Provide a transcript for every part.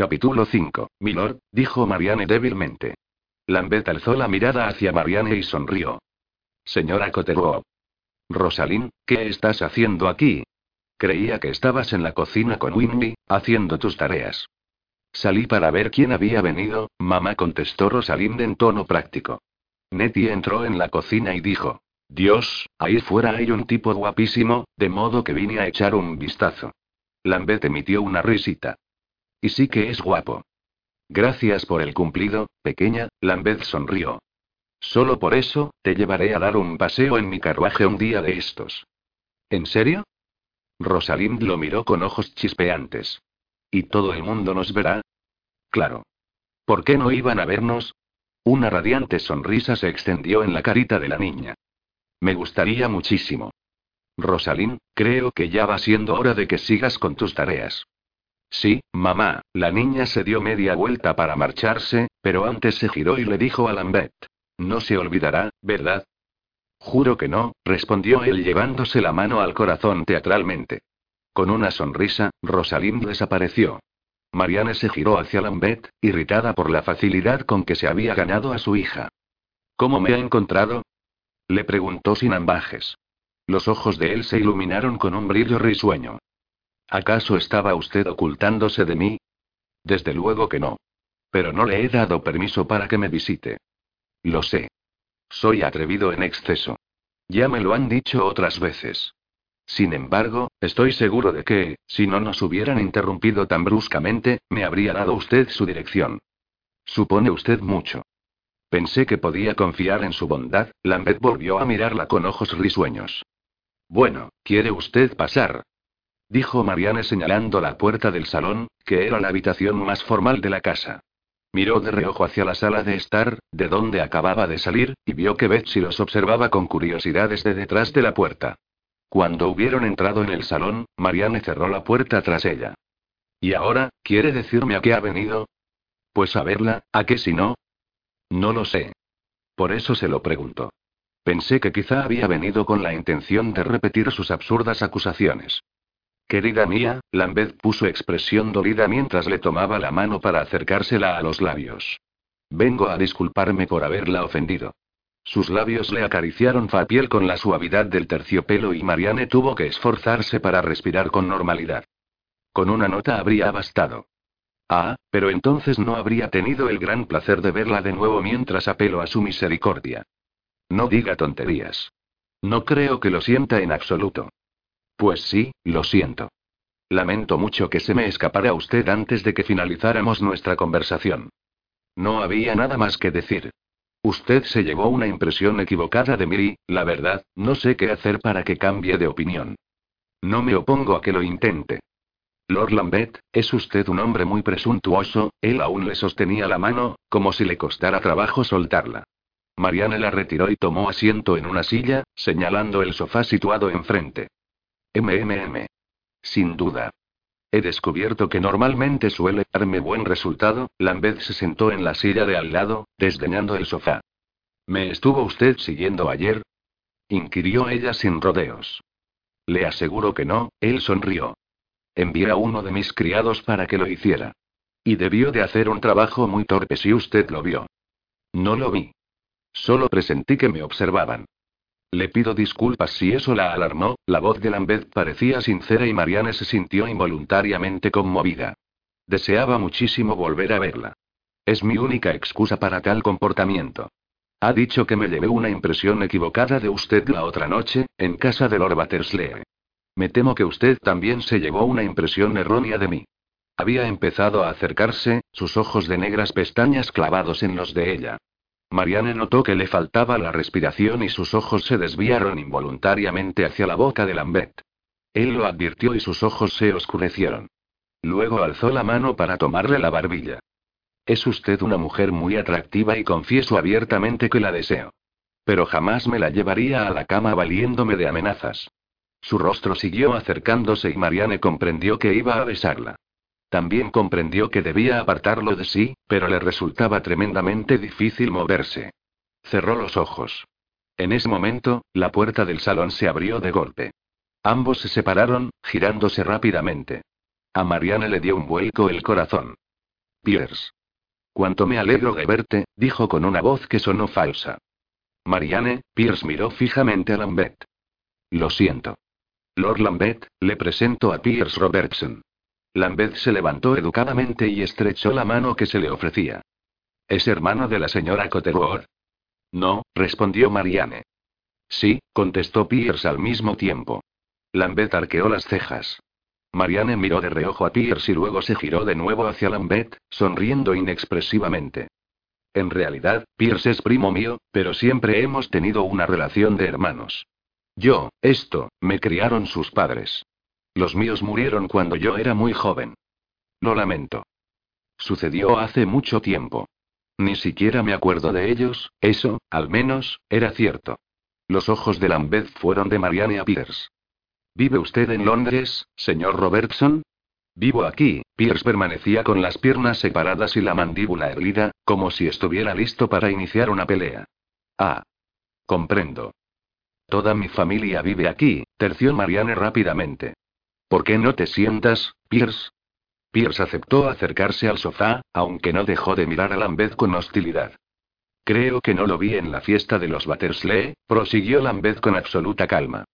Capítulo 5. Milord, dijo Marianne débilmente. Lambert alzó la mirada hacia Marianne y sonrió. Señora Cottereau. Rosalind, ¿qué estás haciendo aquí? Creía que estabas en la cocina con Winnie, haciendo tus tareas. Salí para ver quién había venido, mamá contestó Rosalind en tono práctico. Nettie entró en la cocina y dijo: Dios, ahí fuera hay un tipo guapísimo, de modo que vine a echar un vistazo. Lambert emitió una risita. Y sí que es guapo. Gracias por el cumplido, pequeña, Lambert sonrió. Solo por eso, te llevaré a dar un paseo en mi carruaje un día de estos. ¿En serio? Rosalind lo miró con ojos chispeantes. ¿Y todo el mundo nos verá? Claro. ¿Por qué no iban a vernos? Una radiante sonrisa se extendió en la carita de la niña. Me gustaría muchísimo. Rosalind, creo que ya va siendo hora de que sigas con tus tareas. Sí, mamá, la niña se dio media vuelta para marcharse, pero antes se giró y le dijo a Lambert. No se olvidará, ¿verdad? Juro que no, respondió él llevándose la mano al corazón teatralmente. Con una sonrisa, Rosalind desapareció. Marianne se giró hacia Lambert, irritada por la facilidad con que se había ganado a su hija. ¿Cómo me ha encontrado? Le preguntó sin ambajes. Los ojos de él se iluminaron con un brillo risueño. ¿Acaso estaba usted ocultándose de mí? Desde luego que no. Pero no le he dado permiso para que me visite. Lo sé. Soy atrevido en exceso. Ya me lo han dicho otras veces. Sin embargo, estoy seguro de que, si no nos hubieran interrumpido tan bruscamente, me habría dado usted su dirección. Supone usted mucho. Pensé que podía confiar en su bondad, Lambert volvió a mirarla con ojos risueños. Bueno, ¿quiere usted pasar? Dijo Marianne señalando la puerta del salón, que era la habitación más formal de la casa. Miró de reojo hacia la sala de estar, de donde acababa de salir, y vio que Betsy los observaba con curiosidad desde detrás de la puerta. Cuando hubieron entrado en el salón, Marianne cerró la puerta tras ella. ¿Y ahora, quiere decirme a qué ha venido? Pues a verla, ¿a qué si no? No lo sé. Por eso se lo pregunto. Pensé que quizá había venido con la intención de repetir sus absurdas acusaciones. Querida mía, Lambeth puso expresión dolida mientras le tomaba la mano para acercársela a los labios. Vengo a disculparme por haberla ofendido. Sus labios le acariciaron fa piel con la suavidad del terciopelo y Marianne tuvo que esforzarse para respirar con normalidad. Con una nota habría bastado. Ah, pero entonces no habría tenido el gran placer de verla de nuevo mientras apelo a su misericordia. No diga tonterías. No creo que lo sienta en absoluto. Pues sí, lo siento. Lamento mucho que se me escapara usted antes de que finalizáramos nuestra conversación. No había nada más que decir. Usted se llevó una impresión equivocada de mí y, la verdad, no sé qué hacer para que cambie de opinión. No me opongo a que lo intente. Lord Lambeth, es usted un hombre muy presuntuoso, él aún le sostenía la mano, como si le costara trabajo soltarla. Marianne la retiró y tomó asiento en una silla, señalando el sofá situado enfrente. MMM. Sin duda. He descubierto que normalmente suele darme buen resultado. Lambeth se sentó en la silla de al lado, desdeñando el sofá. ¿Me estuvo usted siguiendo ayer? inquirió ella sin rodeos. Le aseguro que no, él sonrió. Envié a uno de mis criados para que lo hiciera. Y debió de hacer un trabajo muy torpe si usted lo vio. No lo vi. Solo presentí que me observaban. Le pido disculpas si eso la alarmó, la voz de Lambeth parecía sincera y Marianne se sintió involuntariamente conmovida. Deseaba muchísimo volver a verla. Es mi única excusa para tal comportamiento. Ha dicho que me llevé una impresión equivocada de usted la otra noche, en casa de Lord Batterslee. Me temo que usted también se llevó una impresión errónea de mí. Había empezado a acercarse, sus ojos de negras pestañas clavados en los de ella. Marianne notó que le faltaba la respiración y sus ojos se desviaron involuntariamente hacia la boca de Lambert. Él lo advirtió y sus ojos se oscurecieron. Luego alzó la mano para tomarle la barbilla. Es usted una mujer muy atractiva y confieso abiertamente que la deseo. Pero jamás me la llevaría a la cama valiéndome de amenazas. Su rostro siguió acercándose y Marianne comprendió que iba a besarla. También comprendió que debía apartarlo de sí, pero le resultaba tremendamente difícil moverse. Cerró los ojos. En ese momento, la puerta del salón se abrió de golpe. Ambos se separaron, girándose rápidamente. A Marianne le dio un vuelco el corazón. Pierce. Cuánto me alegro de verte, dijo con una voz que sonó falsa. Marianne, Pierce miró fijamente a Lambeth. Lo siento. Lord Lambeth, le presento a Pierce Robertson. Lambeth se levantó educadamente y estrechó la mano que se le ofrecía. ¿Es hermano de la señora Cotterwood? No, respondió Marianne. Sí, contestó Pierce al mismo tiempo. Lambeth arqueó las cejas. Marianne miró de reojo a Pierce y luego se giró de nuevo hacia Lambeth, sonriendo inexpresivamente. En realidad, Pierce es primo mío, pero siempre hemos tenido una relación de hermanos. Yo, esto, me criaron sus padres. Los míos murieron cuando yo era muy joven. Lo lamento. Sucedió hace mucho tiempo. Ni siquiera me acuerdo de ellos, eso, al menos, era cierto. Los ojos de Lambeth fueron de Marianne a Pierce. ¿Vive usted en Londres, señor Robertson? Vivo aquí. Pierce permanecía con las piernas separadas y la mandíbula erguida, como si estuviera listo para iniciar una pelea. Ah. Comprendo. Toda mi familia vive aquí, terció Marianne rápidamente. ¿Por qué no te sientas, Pierce? Pierce aceptó acercarse al sofá, aunque no dejó de mirar a Lambeth con hostilidad. Creo que no lo vi en la fiesta de los Battersley, prosiguió Lambeth con absoluta calma.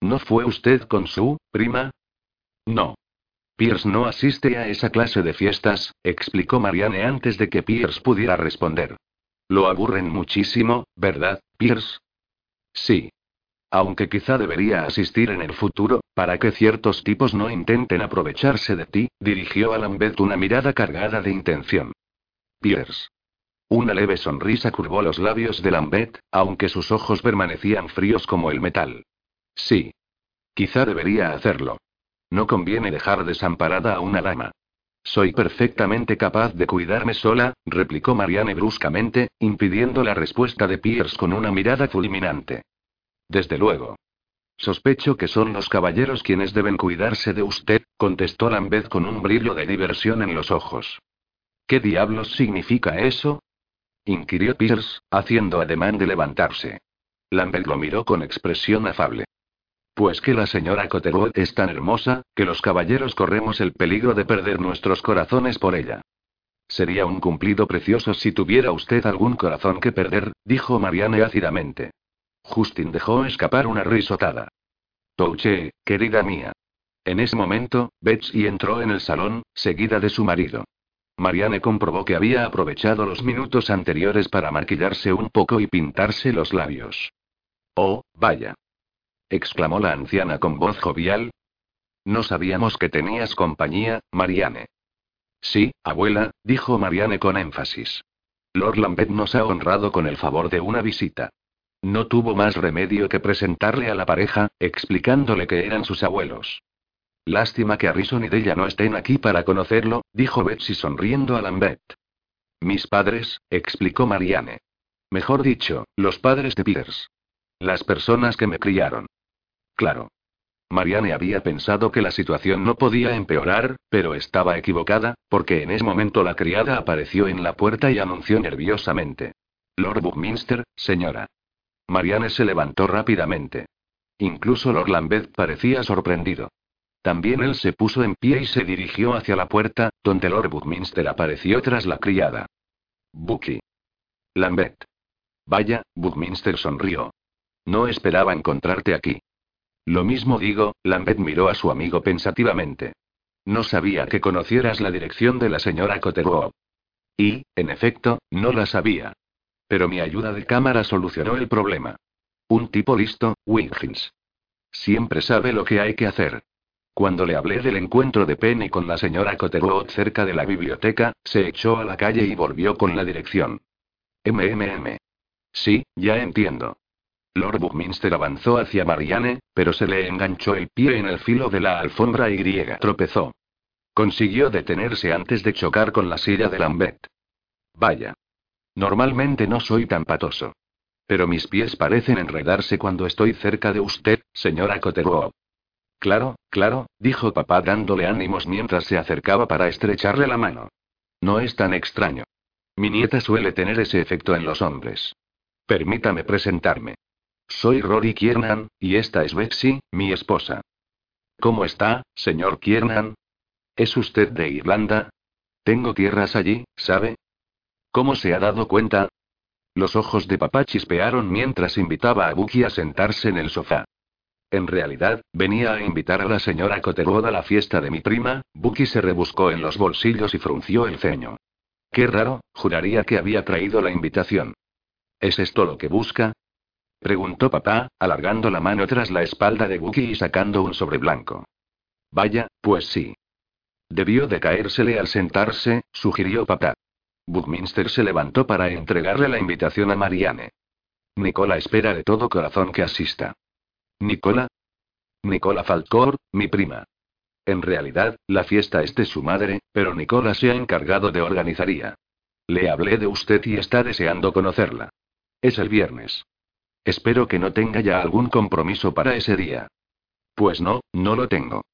¿No fue usted con su prima? No. Pierce no asiste a esa clase de fiestas, explicó Marianne antes de que Pierce pudiera responder. Lo aburren muchísimo, ¿verdad, Pierce? Sí. Aunque quizá debería asistir en el futuro, para que ciertos tipos no intenten aprovecharse de ti, dirigió a Lambeth una mirada cargada de intención. Pierce. Una leve sonrisa curvó los labios de Lambeth, aunque sus ojos permanecían fríos como el metal. Sí. Quizá debería hacerlo. No conviene dejar desamparada a una dama. Soy perfectamente capaz de cuidarme sola, replicó Marianne bruscamente, impidiendo la respuesta de Pierce con una mirada fulminante. Desde luego. Sospecho que son los caballeros quienes deben cuidarse de usted, contestó Lambeth con un brillo de diversión en los ojos. ¿Qué diablos significa eso? inquirió Pierce, haciendo ademán de levantarse. Lambeth lo miró con expresión afable. Pues que la señora Cotterwood es tan hermosa, que los caballeros corremos el peligro de perder nuestros corazones por ella. Sería un cumplido precioso si tuviera usted algún corazón que perder, dijo Marianne ácidamente. Justin dejó escapar una risotada. Touche, querida mía. En ese momento, Betsy entró en el salón, seguida de su marido. Marianne comprobó que había aprovechado los minutos anteriores para maquillarse un poco y pintarse los labios. Oh, vaya exclamó la anciana con voz jovial. No sabíamos que tenías compañía, Marianne. Sí, abuela, dijo Marianne con énfasis. Lord Lambeth nos ha honrado con el favor de una visita. No tuvo más remedio que presentarle a la pareja, explicándole que eran sus abuelos. Lástima que Harrison y Della no estén aquí para conocerlo, dijo Betsy sonriendo a Lambeth. Mis padres, explicó Marianne. Mejor dicho, los padres de Peters. Las personas que me criaron. Claro. Marianne había pensado que la situación no podía empeorar, pero estaba equivocada, porque en ese momento la criada apareció en la puerta y anunció nerviosamente. Lord Buckminster, señora. Marianne se levantó rápidamente. Incluso Lord Lambeth parecía sorprendido. También él se puso en pie y se dirigió hacia la puerta, donde Lord Buckminster apareció tras la criada. Bucky. Lambeth. Vaya, Buckminster sonrió. No esperaba encontrarte aquí. Lo mismo digo, Lambeth miró a su amigo pensativamente. No sabía que conocieras la dirección de la señora Cotterwood. Y, en efecto, no la sabía. Pero mi ayuda de cámara solucionó el problema. Un tipo listo, Wiggins. Siempre sabe lo que hay que hacer. Cuando le hablé del encuentro de Penny con la señora Cotterwood cerca de la biblioteca, se echó a la calle y volvió con la dirección. MMM. Sí, ya entiendo. Lord Buckminster avanzó hacia Marianne, pero se le enganchó el pie en el filo de la alfombra y griega. Tropezó. Consiguió detenerse antes de chocar con la silla de Lambeth. Vaya. Normalmente no soy tan patoso. Pero mis pies parecen enredarse cuando estoy cerca de usted, señora Cotterwood. Claro, claro, dijo papá dándole ánimos mientras se acercaba para estrecharle la mano. No es tan extraño. Mi nieta suele tener ese efecto en los hombres. Permítame presentarme. Soy Rory Kiernan, y esta es Betsy, mi esposa. ¿Cómo está, señor Kiernan? ¿Es usted de Irlanda? Tengo tierras allí, ¿sabe? ¿Cómo se ha dado cuenta? Los ojos de papá chispearon mientras invitaba a Buki a sentarse en el sofá. En realidad, venía a invitar a la señora Cotterwood a la fiesta de mi prima. Buki se rebuscó en los bolsillos y frunció el ceño. Qué raro, juraría que había traído la invitación. ¿Es esto lo que busca? Preguntó papá, alargando la mano tras la espalda de Buki y sacando un sobre blanco. Vaya, pues sí. Debió de caérsele al sentarse, sugirió papá. Buckminster se levantó para entregarle la invitación a Marianne. Nicola espera de todo corazón que asista. ¿Nicola? Nicola Falcor, mi prima. En realidad, la fiesta es de su madre, pero Nicola se ha encargado de organizaría. Le hablé de usted y está deseando conocerla. Es el viernes. Espero que no tenga ya algún compromiso para ese día. Pues no, no lo tengo.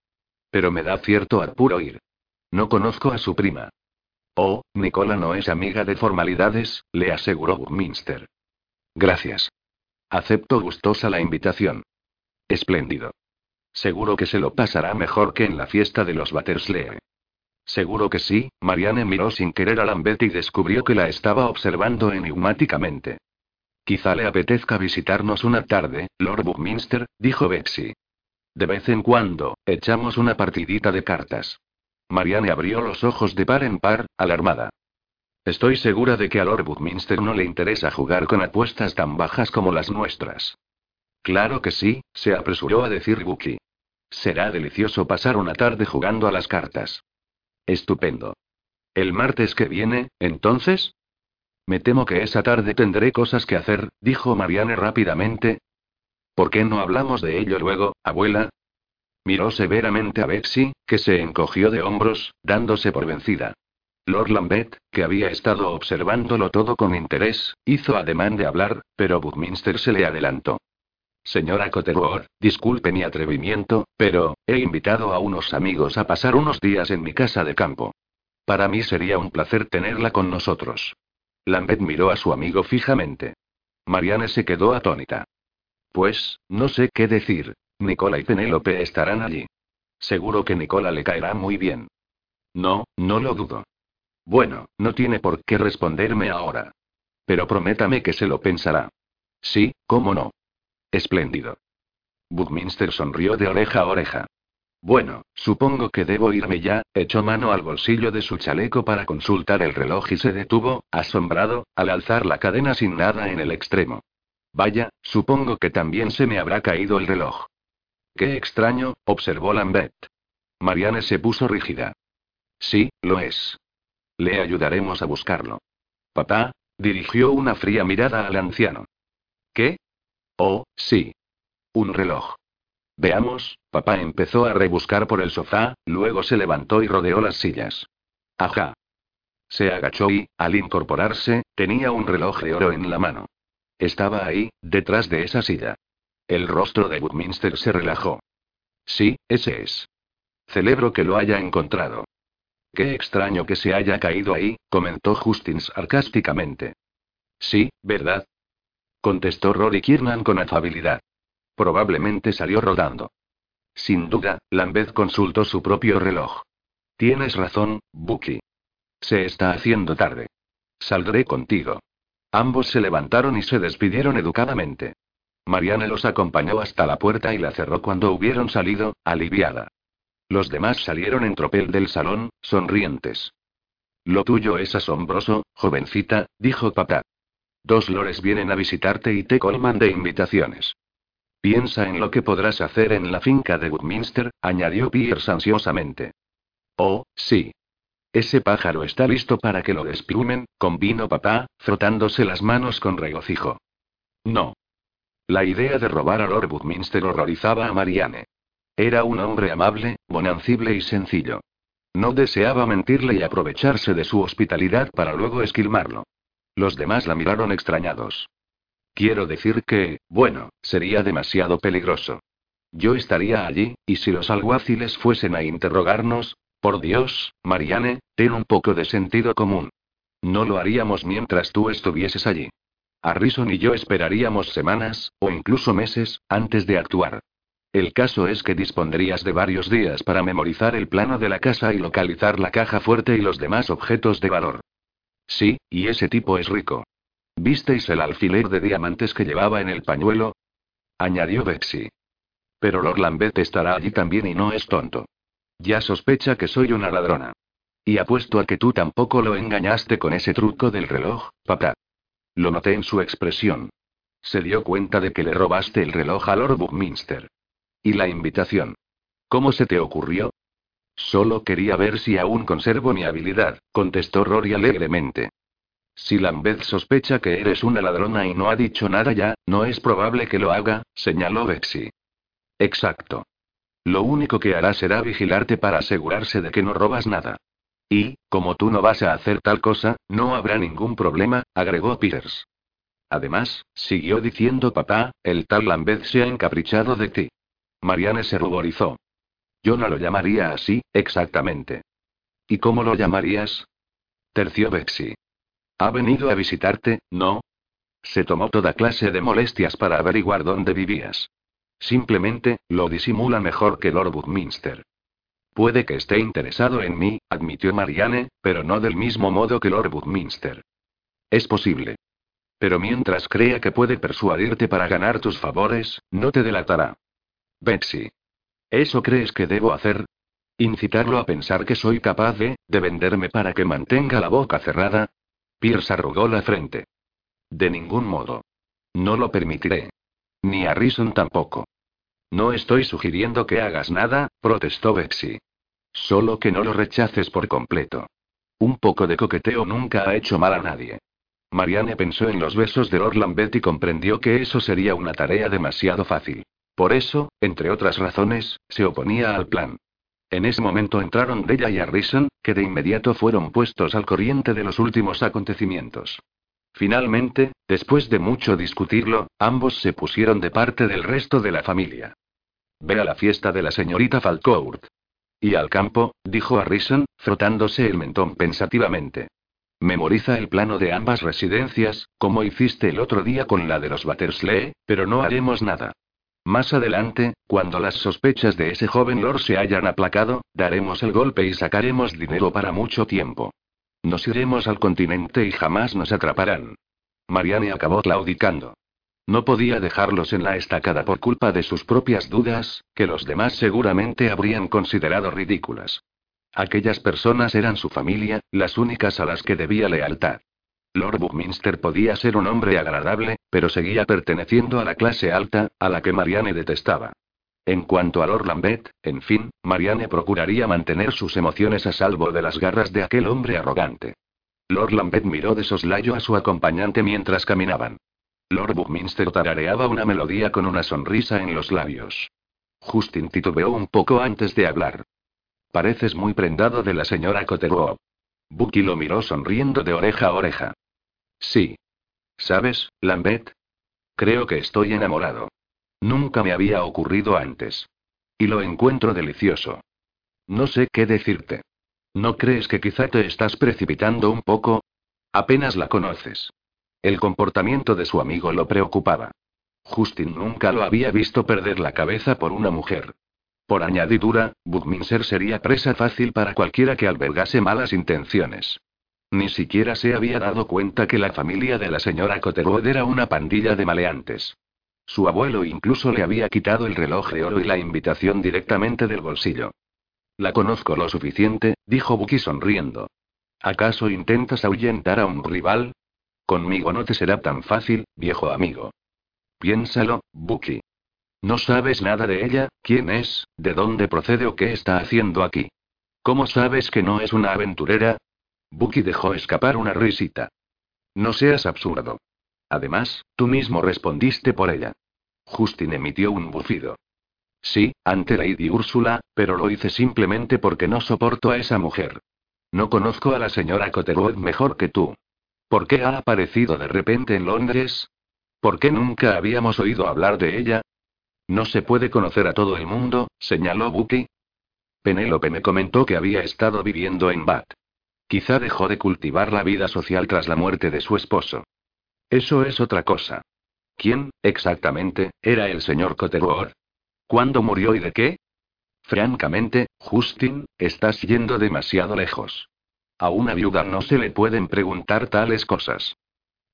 Pero me da cierto apuro ir. No conozco a su prima. Oh, Nicola no es amiga de formalidades, le aseguró Buckminster. Gracias. Acepto gustosa la invitación. Espléndido. Seguro que se lo pasará mejor que en la fiesta de los Batterslee. Seguro que sí, Marianne miró sin querer a Lambeth y descubrió que la estaba observando enigmáticamente. Quizá le apetezca visitarnos una tarde, Lord Buckminster, dijo Betsy. De vez en cuando, echamos una partidita de cartas. Marianne abrió los ojos de par en par, alarmada. Estoy segura de que a Lord Buckminster no le interesa jugar con apuestas tan bajas como las nuestras. Claro que sí, se apresuró a decir Bucky. Será delicioso pasar una tarde jugando a las cartas. Estupendo. ¿El martes que viene, entonces? Me temo que esa tarde tendré cosas que hacer, dijo Marianne rápidamente. ¿Por qué no hablamos de ello luego, abuela? Miró severamente a Betsy, que se encogió de hombros, dándose por vencida. Lord Lambeth, que había estado observándolo todo con interés, hizo ademán de hablar, pero Buckminster se le adelantó. Señora Cotterwood, disculpe mi atrevimiento, pero, he invitado a unos amigos a pasar unos días en mi casa de campo. Para mí sería un placer tenerla con nosotros. Lambeth miró a su amigo fijamente. Marianne se quedó atónita. Pues, no sé qué decir, Nicola y Penélope estarán allí. Seguro que Nicola le caerá muy bien. No, no lo dudo. Bueno, no tiene por qué responderme ahora. Pero prométame que se lo pensará. Sí, cómo no. Espléndido. Buckminster sonrió de oreja a oreja. Bueno, supongo que debo irme ya, echó mano al bolsillo de su chaleco para consultar el reloj y se detuvo, asombrado, al alzar la cadena sin nada en el extremo. Vaya, supongo que también se me habrá caído el reloj. Qué extraño, observó Lambert. Marianne se puso rígida. Sí, lo es. Le ayudaremos a buscarlo. Papá, dirigió una fría mirada al anciano. ¿Qué? Oh, sí. Un reloj. Veamos, papá empezó a rebuscar por el sofá, luego se levantó y rodeó las sillas. Ajá. Se agachó y, al incorporarse, tenía un reloj de oro en la mano. Estaba ahí, detrás de esa silla. El rostro de Woodminster se relajó. Sí, ese es. Celebro que lo haya encontrado. Qué extraño que se haya caído ahí, comentó Justins sarcásticamente. Sí, ¿verdad? Contestó Rory Kiernan con afabilidad. Probablemente salió rodando. Sin duda, Lambeth consultó su propio reloj. Tienes razón, Bucky. Se está haciendo tarde. Saldré contigo. Ambos se levantaron y se despidieron educadamente. Marianne los acompañó hasta la puerta y la cerró cuando hubieron salido, aliviada. Los demás salieron en tropel del salón, sonrientes. Lo tuyo es asombroso, jovencita, dijo papá. Dos lores vienen a visitarte y te colman de invitaciones. Piensa en lo que podrás hacer en la finca de Woodminster, añadió Pierce ansiosamente. Oh, sí. Ese pájaro está listo para que lo desplumen, convino papá, frotándose las manos con regocijo. No. La idea de robar a Lord Buckminster horrorizaba a Marianne. Era un hombre amable, bonancible y sencillo. No deseaba mentirle y aprovecharse de su hospitalidad para luego esquilmarlo. Los demás la miraron extrañados. Quiero decir que, bueno, sería demasiado peligroso. Yo estaría allí, y si los alguaciles fuesen a interrogarnos, por Dios, Marianne, ten un poco de sentido común. No lo haríamos mientras tú estuvieses allí. Harrison y yo esperaríamos semanas, o incluso meses, antes de actuar. El caso es que dispondrías de varios días para memorizar el plano de la casa y localizar la caja fuerte y los demás objetos de valor. Sí, y ese tipo es rico. ¿Visteis el alfiler de diamantes que llevaba en el pañuelo? añadió Betsy. Pero Lord Lambeth estará allí también y no es tonto. Ya sospecha que soy una ladrona. Y apuesto a que tú tampoco lo engañaste con ese truco del reloj, papá. Lo noté en su expresión. Se dio cuenta de que le robaste el reloj a Lord Buckminster. ¿Y la invitación? ¿Cómo se te ocurrió? Solo quería ver si aún conservo mi habilidad, contestó Rory alegremente. Si Lambeth sospecha que eres una ladrona y no ha dicho nada ya, no es probable que lo haga, señaló Betsy. Exacto. Lo único que hará será vigilarte para asegurarse de que no robas nada. Y, como tú no vas a hacer tal cosa, no habrá ningún problema, agregó Peters. Además, siguió diciendo papá, el tal Lambeth se ha encaprichado de ti. Marianne se ruborizó. Yo no lo llamaría así, exactamente. ¿Y cómo lo llamarías? Terció Betsy. Ha venido a visitarte, ¿no? Se tomó toda clase de molestias para averiguar dónde vivías. Simplemente, lo disimula mejor que Lord Woodminster. Puede que esté interesado en mí, admitió Marianne, pero no del mismo modo que Lord Woodminster. Es posible. Pero mientras crea que puede persuadirte para ganar tus favores, no te delatará. Betsy. ¿Eso crees que debo hacer? ¿Incitarlo a pensar que soy capaz de, de venderme para que mantenga la boca cerrada? Pierce arrugó la frente. De ningún modo. No lo permitiré. Ni a Rison tampoco. No estoy sugiriendo que hagas nada, protestó Betsy. Solo que no lo rechaces por completo. Un poco de coqueteo nunca ha hecho mal a nadie. Marianne pensó en los besos de Lord Lambeth y comprendió que eso sería una tarea demasiado fácil. Por eso, entre otras razones, se oponía al plan. En ese momento entraron Della y Harrison, que de inmediato fueron puestos al corriente de los últimos acontecimientos. Finalmente, después de mucho discutirlo, ambos se pusieron de parte del resto de la familia. Ve a la fiesta de la señorita Falcourt. Y al campo, dijo Harrison, frotándose el mentón pensativamente. Memoriza el plano de ambas residencias, como hiciste el otro día con la de los Batterslee, pero no haremos nada. Más adelante, cuando las sospechas de ese joven Lord se hayan aplacado, daremos el golpe y sacaremos dinero para mucho tiempo. Nos iremos al continente y jamás nos atraparán. Marianne acabó claudicando. No podía dejarlos en la estacada por culpa de sus propias dudas, que los demás seguramente habrían considerado ridículas. Aquellas personas eran su familia, las únicas a las que debía lealtad. Lord Buckminster podía ser un hombre agradable, pero seguía perteneciendo a la clase alta, a la que Marianne detestaba. En cuanto a Lord Lambeth, en fin, Marianne procuraría mantener sus emociones a salvo de las garras de aquel hombre arrogante. Lord Lambeth miró de soslayo a su acompañante mientras caminaban. Lord Buckminster tarareaba una melodía con una sonrisa en los labios. Justin titubeó un poco antes de hablar. Pareces muy prendado de la señora Cotterwood. Bucky lo miró sonriendo de oreja a oreja. Sí. ¿Sabes, Lambeth? Creo que estoy enamorado. Nunca me había ocurrido antes. Y lo encuentro delicioso. No sé qué decirte. ¿No crees que quizá te estás precipitando un poco? Apenas la conoces. El comportamiento de su amigo lo preocupaba. Justin nunca lo había visto perder la cabeza por una mujer. Por añadidura, Buckminster sería presa fácil para cualquiera que albergase malas intenciones. Ni siquiera se había dado cuenta que la familia de la señora Cotterwood era una pandilla de maleantes. Su abuelo incluso le había quitado el reloj de oro y la invitación directamente del bolsillo. La conozco lo suficiente, dijo Bucky sonriendo. ¿Acaso intentas ahuyentar a un rival? Conmigo no te será tan fácil, viejo amigo. Piénsalo, Bucky. No sabes nada de ella, quién es, de dónde procede o qué está haciendo aquí. ¿Cómo sabes que no es una aventurera? Bucky dejó escapar una risita. No seas absurdo. Además, tú mismo respondiste por ella. Justin emitió un bufido. Sí, ante Lady Úrsula, pero lo hice simplemente porque no soporto a esa mujer. No conozco a la señora Cotterwood mejor que tú. ¿Por qué ha aparecido de repente en Londres? ¿Por qué nunca habíamos oído hablar de ella? No se puede conocer a todo el mundo, señaló Bucky. Penélope me comentó que había estado viviendo en Bath. Quizá dejó de cultivar la vida social tras la muerte de su esposo. Eso es otra cosa. ¿Quién, exactamente, era el señor Cotterwood? ¿Cuándo murió y de qué? Francamente, Justin, estás yendo demasiado lejos. A una viuda no se le pueden preguntar tales cosas.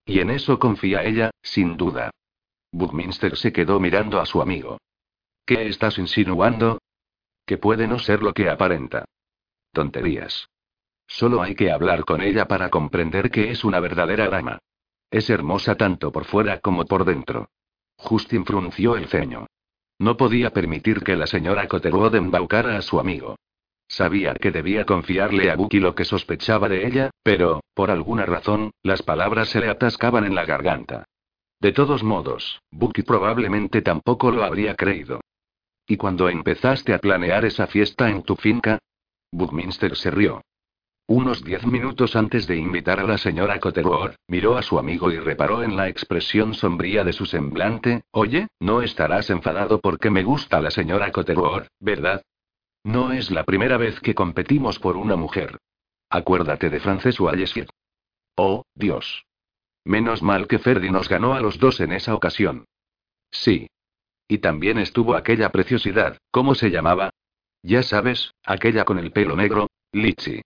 Y en eso confía ella, sin duda. Buckminster se quedó mirando a su amigo. ¿Qué estás insinuando? Que puede no ser lo que aparenta. Tonterías. Solo hay que hablar con ella para comprender que es una verdadera dama. Es hermosa tanto por fuera como por dentro. Justin frunció el ceño. No podía permitir que la señora Cotterwood embaucara a su amigo. Sabía que debía confiarle a Bucky lo que sospechaba de ella, pero, por alguna razón, las palabras se le atascaban en la garganta. De todos modos, Bucky probablemente tampoco lo habría creído. ¿Y cuando empezaste a planear esa fiesta en tu finca? Buckminster se rió. Unos diez minutos antes de invitar a la señora Cotterwood, miró a su amigo y reparó en la expresión sombría de su semblante. Oye, no estarás enfadado porque me gusta la señora Cotterwood, ¿verdad? No es la primera vez que competimos por una mujer. Acuérdate de Frances Wallesit. Oh, Dios. Menos mal que Ferdi nos ganó a los dos en esa ocasión. Sí. Y también estuvo aquella preciosidad, ¿cómo se llamaba? Ya sabes, aquella con el pelo negro, Litchi.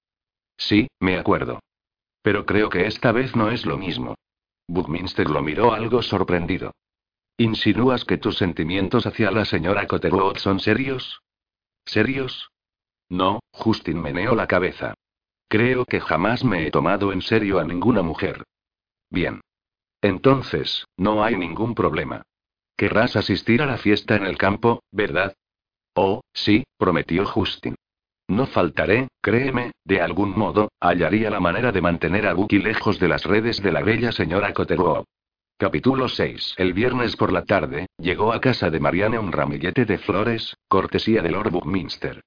Sí, me acuerdo. Pero creo que esta vez no es lo mismo. Buckminster lo miró algo sorprendido. ¿Insinúas que tus sentimientos hacia la señora Cotterwood son serios? ¿Serios? No, Justin meneó la cabeza. Creo que jamás me he tomado en serio a ninguna mujer. Bien. Entonces, no hay ningún problema. Querrás asistir a la fiesta en el campo, ¿verdad? Oh, sí, prometió Justin. No faltaré, créeme, de algún modo, hallaría la manera de mantener a Bucky lejos de las redes de la bella señora Cotterwood. Capítulo 6. El viernes por la tarde, llegó a casa de Marianne un ramillete de flores, cortesía de Lord Buckminster.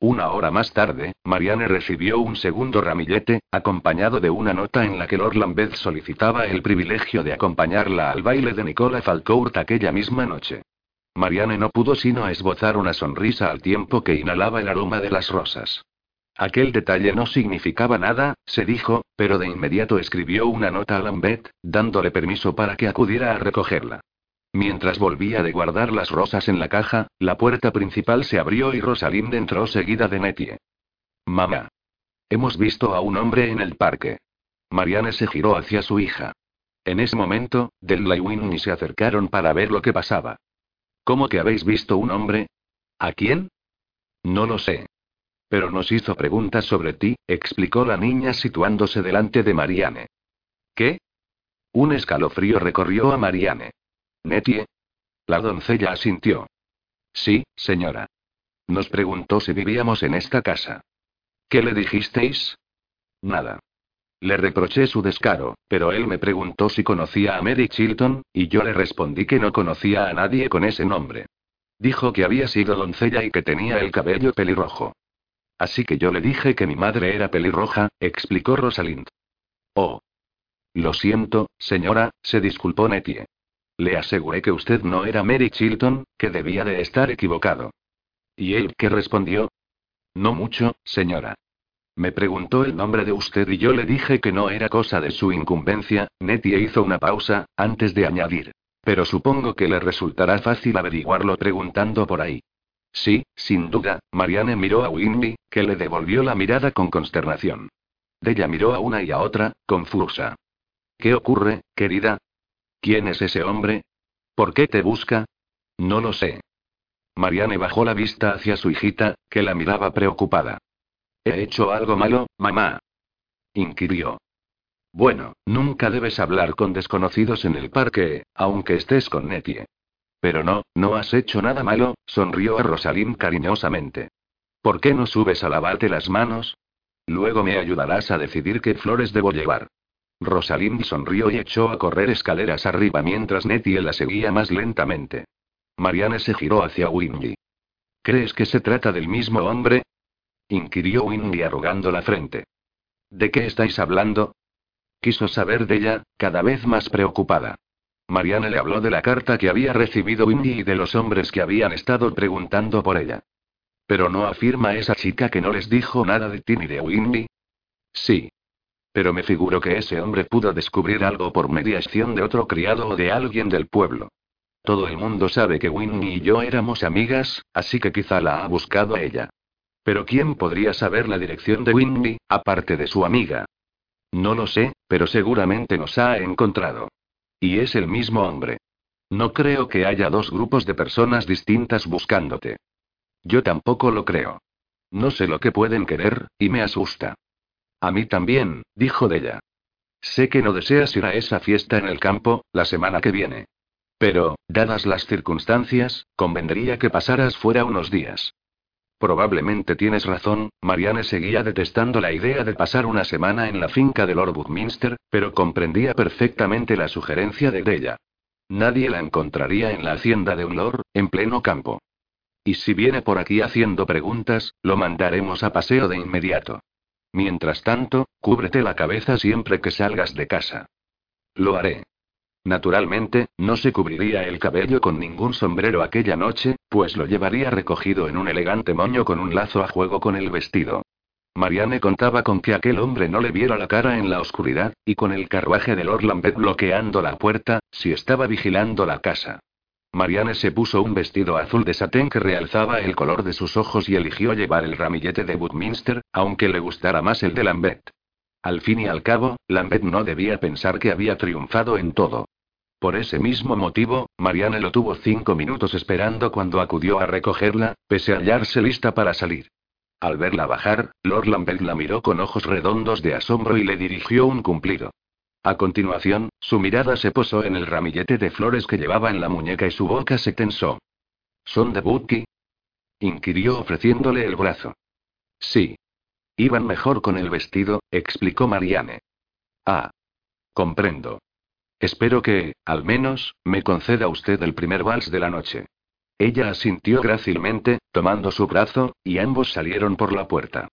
Una hora más tarde, Marianne recibió un segundo ramillete, acompañado de una nota en la que Lord Lambeth solicitaba el privilegio de acompañarla al baile de Nicola Falcourt aquella misma noche. Marianne no pudo sino esbozar una sonrisa al tiempo que inhalaba el aroma de las rosas. Aquel detalle no significaba nada, se dijo, pero de inmediato escribió una nota a Lambeth, dándole permiso para que acudiera a recogerla. Mientras volvía de guardar las rosas en la caja, la puerta principal se abrió y Rosalind entró seguida de Nettie. Mamá. Hemos visto a un hombre en el parque. Marianne se giró hacia su hija. En ese momento, Della y Winnie se acercaron para ver lo que pasaba. ¿Cómo que habéis visto un hombre? ¿A quién? No lo sé. Pero nos hizo preguntas sobre ti, explicó la niña situándose delante de Marianne. ¿Qué? Un escalofrío recorrió a Marianne. ¿Netie? La doncella asintió. Sí, señora. Nos preguntó si vivíamos en esta casa. ¿Qué le dijisteis? Nada. Le reproché su descaro, pero él me preguntó si conocía a Mary Chilton, y yo le respondí que no conocía a nadie con ese nombre. Dijo que había sido doncella y que tenía el cabello pelirrojo. Así que yo le dije que mi madre era pelirroja, explicó Rosalind. Oh. Lo siento, señora, se disculpó Nettie. Le aseguré que usted no era Mary Chilton, que debía de estar equivocado. ¿Y él qué respondió? No mucho, señora. Me preguntó el nombre de usted y yo le dije que no era cosa de su incumbencia. Nettie hizo una pausa, antes de añadir. Pero supongo que le resultará fácil averiguarlo preguntando por ahí. Sí, sin duda, Marianne miró a Winnie, que le devolvió la mirada con consternación. Della miró a una y a otra, confusa. ¿Qué ocurre, querida? ¿Quién es ese hombre? ¿Por qué te busca? No lo sé. Marianne bajó la vista hacia su hijita, que la miraba preocupada. ¿He hecho algo malo, mamá? inquirió. Bueno, nunca debes hablar con desconocidos en el parque, aunque estés con Nettie. Pero no, no has hecho nada malo, sonrió a Rosalind cariñosamente. ¿Por qué no subes a lavarte las manos? Luego me ayudarás a decidir qué flores debo llevar. Rosalind sonrió y echó a correr escaleras arriba mientras Nettie la seguía más lentamente. Marianne se giró hacia Windy. ¿Crees que se trata del mismo hombre? Inquirió Windy arrugando la frente. ¿De qué estáis hablando? Quiso saber de ella, cada vez más preocupada. Marianne le habló de la carta que había recibido Windy y de los hombres que habían estado preguntando por ella. Pero no afirma esa chica que no les dijo nada de ti ni de Windy. Sí. Pero me figuro que ese hombre pudo descubrir algo por mediación de otro criado o de alguien del pueblo. Todo el mundo sabe que Winnie y yo éramos amigas, así que quizá la ha buscado a ella. Pero ¿quién podría saber la dirección de Winnie, aparte de su amiga? No lo sé, pero seguramente nos ha encontrado. Y es el mismo hombre. No creo que haya dos grupos de personas distintas buscándote. Yo tampoco lo creo. No sé lo que pueden querer, y me asusta. A mí también, dijo Della. Sé que no deseas ir a esa fiesta en el campo, la semana que viene. Pero, dadas las circunstancias, convendría que pasaras fuera unos días. Probablemente tienes razón, Marianne seguía detestando la idea de pasar una semana en la finca de Lord Buckminster, pero comprendía perfectamente la sugerencia de Della. Nadie la encontraría en la hacienda de un lord, en pleno campo. Y si viene por aquí haciendo preguntas, lo mandaremos a paseo de inmediato. Mientras tanto, cúbrete la cabeza siempre que salgas de casa. Lo haré. Naturalmente, no se cubriría el cabello con ningún sombrero aquella noche, pues lo llevaría recogido en un elegante moño con un lazo a juego con el vestido. Marianne contaba con que aquel hombre no le viera la cara en la oscuridad, y con el carruaje de Lord Lambeth bloqueando la puerta, si estaba vigilando la casa. Marianne se puso un vestido azul de satén que realzaba el color de sus ojos y eligió llevar el ramillete de Woodminster, aunque le gustara más el de Lambeth. Al fin y al cabo, Lambeth no debía pensar que había triunfado en todo. Por ese mismo motivo, Marianne lo tuvo cinco minutos esperando cuando acudió a recogerla, pese a hallarse lista para salir. Al verla bajar, Lord Lambeth la miró con ojos redondos de asombro y le dirigió un cumplido. A continuación, su mirada se posó en el ramillete de flores que llevaba en la muñeca y su boca se tensó. ¿Son de Bucky? inquirió ofreciéndole el brazo. Sí. Iban mejor con el vestido, explicó Marianne. Ah. Comprendo. Espero que, al menos, me conceda usted el primer vals de la noche. Ella asintió grácilmente, tomando su brazo, y ambos salieron por la puerta.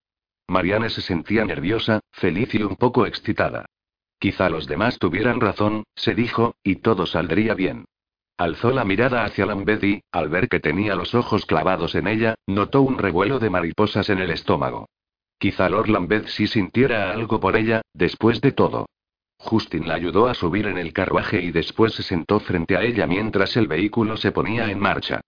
Marianne se sentía nerviosa, feliz y un poco excitada. Quizá los demás tuvieran razón, se dijo, y todo saldría bien. Alzó la mirada hacia Lambeth y, al ver que tenía los ojos clavados en ella, notó un revuelo de mariposas en el estómago. Quizá Lord Lambeth sí sintiera algo por ella, después de todo. Justin la ayudó a subir en el carruaje y después se sentó frente a ella mientras el vehículo se ponía en marcha.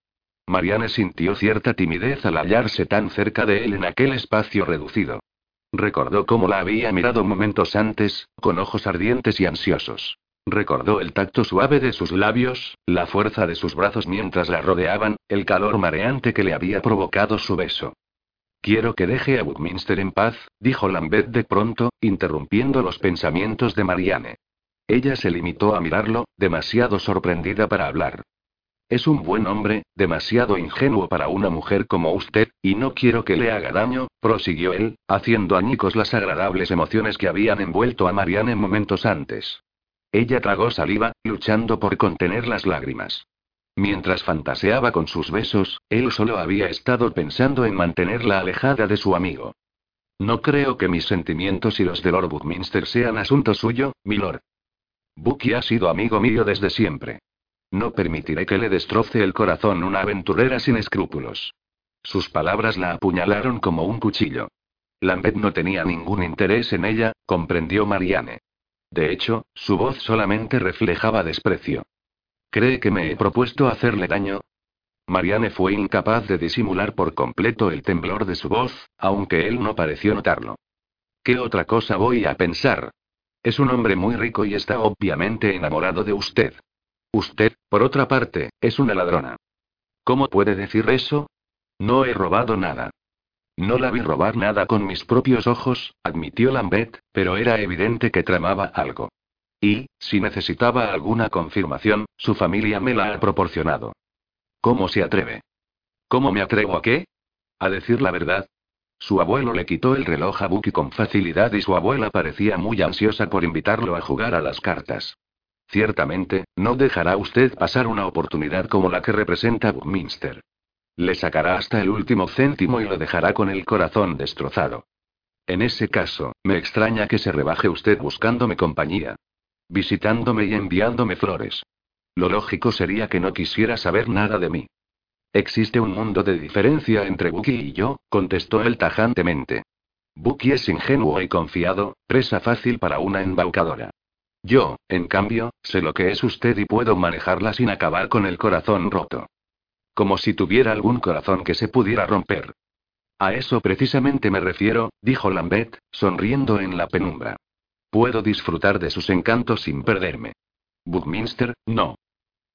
Marianne sintió cierta timidez al hallarse tan cerca de él en aquel espacio reducido. Recordó cómo la había mirado momentos antes, con ojos ardientes y ansiosos. Recordó el tacto suave de sus labios, la fuerza de sus brazos mientras la rodeaban, el calor mareante que le había provocado su beso. Quiero que deje a Buckminster en paz, dijo Lambeth de pronto, interrumpiendo los pensamientos de Marianne. Ella se limitó a mirarlo, demasiado sorprendida para hablar. Es un buen hombre, demasiado ingenuo para una mujer como usted, y no quiero que le haga daño, prosiguió él, haciendo añicos las agradables emociones que habían envuelto a Marianne momentos antes. Ella tragó saliva, luchando por contener las lágrimas. Mientras fantaseaba con sus besos, él solo había estado pensando en mantenerla alejada de su amigo. No creo que mis sentimientos y los de Lord Buckminster sean asunto suyo, milord. Bucky ha sido amigo mío desde siempre. No permitiré que le destroce el corazón una aventurera sin escrúpulos. Sus palabras la apuñalaron como un cuchillo. Lambeth no tenía ningún interés en ella, comprendió Marianne. De hecho, su voz solamente reflejaba desprecio. ¿Cree que me he propuesto hacerle daño? Marianne fue incapaz de disimular por completo el temblor de su voz, aunque él no pareció notarlo. ¿Qué otra cosa voy a pensar? Es un hombre muy rico y está obviamente enamorado de usted. Usted, por otra parte, es una ladrona. ¿Cómo puede decir eso? No he robado nada. No la vi robar nada con mis propios ojos, admitió Lambert, pero era evidente que tramaba algo. Y, si necesitaba alguna confirmación, su familia me la ha proporcionado. ¿Cómo se atreve? ¿Cómo me atrevo a qué? A decir la verdad. Su abuelo le quitó el reloj a Bucky con facilidad y su abuela parecía muy ansiosa por invitarlo a jugar a las cartas. Ciertamente, no dejará usted pasar una oportunidad como la que representa Buckminster. Le sacará hasta el último céntimo y lo dejará con el corazón destrozado. En ese caso, me extraña que se rebaje usted buscándome compañía. Visitándome y enviándome flores. Lo lógico sería que no quisiera saber nada de mí. Existe un mundo de diferencia entre Bucky y yo, contestó él tajantemente. Bucky es ingenuo y confiado, presa fácil para una embaucadora. Yo, en cambio, sé lo que es usted y puedo manejarla sin acabar con el corazón roto. Como si tuviera algún corazón que se pudiera romper. A eso precisamente me refiero, dijo Lambert, sonriendo en la penumbra. Puedo disfrutar de sus encantos sin perderme. Buckminster, no.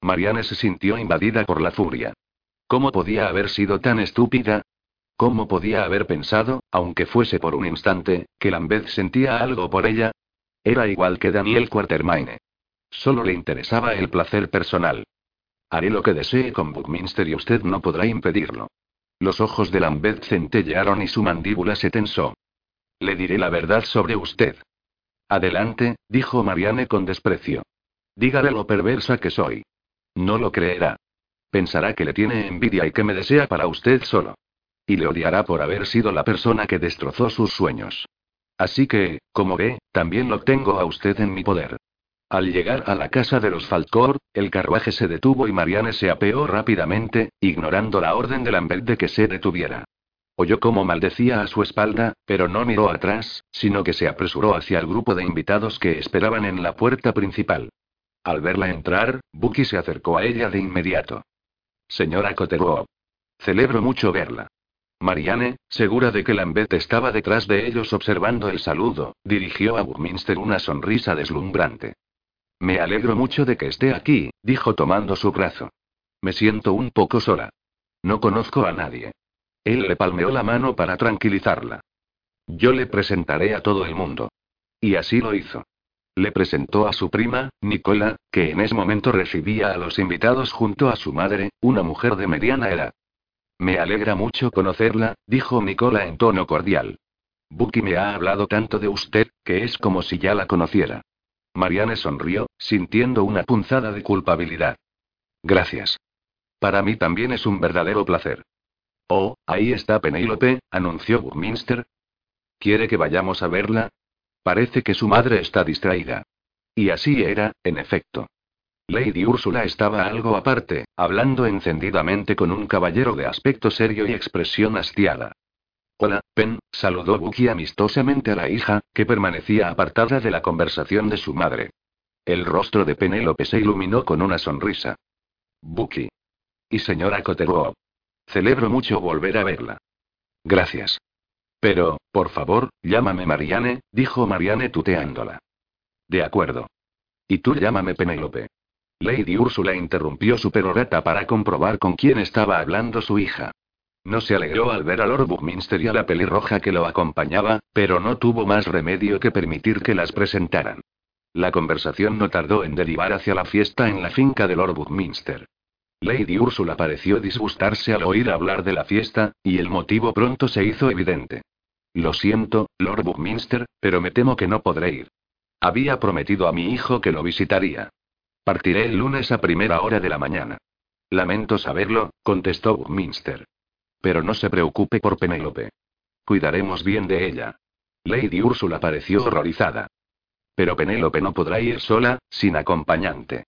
Marianne se sintió invadida por la furia. ¿Cómo podía haber sido tan estúpida? ¿Cómo podía haber pensado, aunque fuese por un instante, que Lambeth sentía algo por ella? Era igual que Daniel Quatermaine. Solo le interesaba el placer personal. Haré lo que desee con Buckminster y usted no podrá impedirlo. Los ojos de Lambeth centellearon y su mandíbula se tensó. Le diré la verdad sobre usted. Adelante, dijo Marianne con desprecio. Dígale lo perversa que soy. No lo creerá. Pensará que le tiene envidia y que me desea para usted solo. Y le odiará por haber sido la persona que destrozó sus sueños. Así que, como ve, también lo tengo a usted en mi poder. Al llegar a la casa de los Falcor, el carruaje se detuvo y Marianne se apeó rápidamente, ignorando la orden de Lambert de que se detuviera. Oyó cómo maldecía a su espalda, pero no miró atrás, sino que se apresuró hacia el grupo de invitados que esperaban en la puerta principal. Al verla entrar, Bucky se acercó a ella de inmediato. Señora Cotterwall. Celebro mucho verla. Marianne, segura de que Lambert estaba detrás de ellos observando el saludo, dirigió a Buckminster una sonrisa deslumbrante. Me alegro mucho de que esté aquí, dijo tomando su brazo. Me siento un poco sola. No conozco a nadie. Él le palmeó la mano para tranquilizarla. Yo le presentaré a todo el mundo. Y así lo hizo. Le presentó a su prima, Nicola, que en ese momento recibía a los invitados junto a su madre, una mujer de mediana edad. Me alegra mucho conocerla, dijo Nicola en tono cordial. Bucky me ha hablado tanto de usted, que es como si ya la conociera. Marianne sonrió, sintiendo una punzada de culpabilidad. Gracias. Para mí también es un verdadero placer. Oh, ahí está Penélope, anunció Buckminster. ¿Quiere que vayamos a verla? Parece que su madre está distraída. Y así era, en efecto. Lady Úrsula estaba algo aparte, hablando encendidamente con un caballero de aspecto serio y expresión hastiada. Hola, Pen, saludó Bucky amistosamente a la hija, que permanecía apartada de la conversación de su madre. El rostro de Penélope se iluminó con una sonrisa. Bucky. Y señora Cotterwall. Celebro mucho volver a verla. Gracias. Pero, por favor, llámame Marianne, dijo Marianne tuteándola. De acuerdo. Y tú llámame Penélope. Lady Úrsula interrumpió su perorata para comprobar con quién estaba hablando su hija. No se alegró al ver a Lord Buckminster y a la pelirroja que lo acompañaba, pero no tuvo más remedio que permitir que las presentaran. La conversación no tardó en derivar hacia la fiesta en la finca de Lord Buckminster. Lady Úrsula pareció disgustarse al oír hablar de la fiesta, y el motivo pronto se hizo evidente. Lo siento, Lord Buckminster, pero me temo que no podré ir. Había prometido a mi hijo que lo visitaría. Partiré el lunes a primera hora de la mañana. Lamento saberlo, contestó Buckminster. Pero no se preocupe por Penélope. Cuidaremos bien de ella. Lady Úrsula pareció horrorizada. Pero Penélope no podrá ir sola, sin acompañante.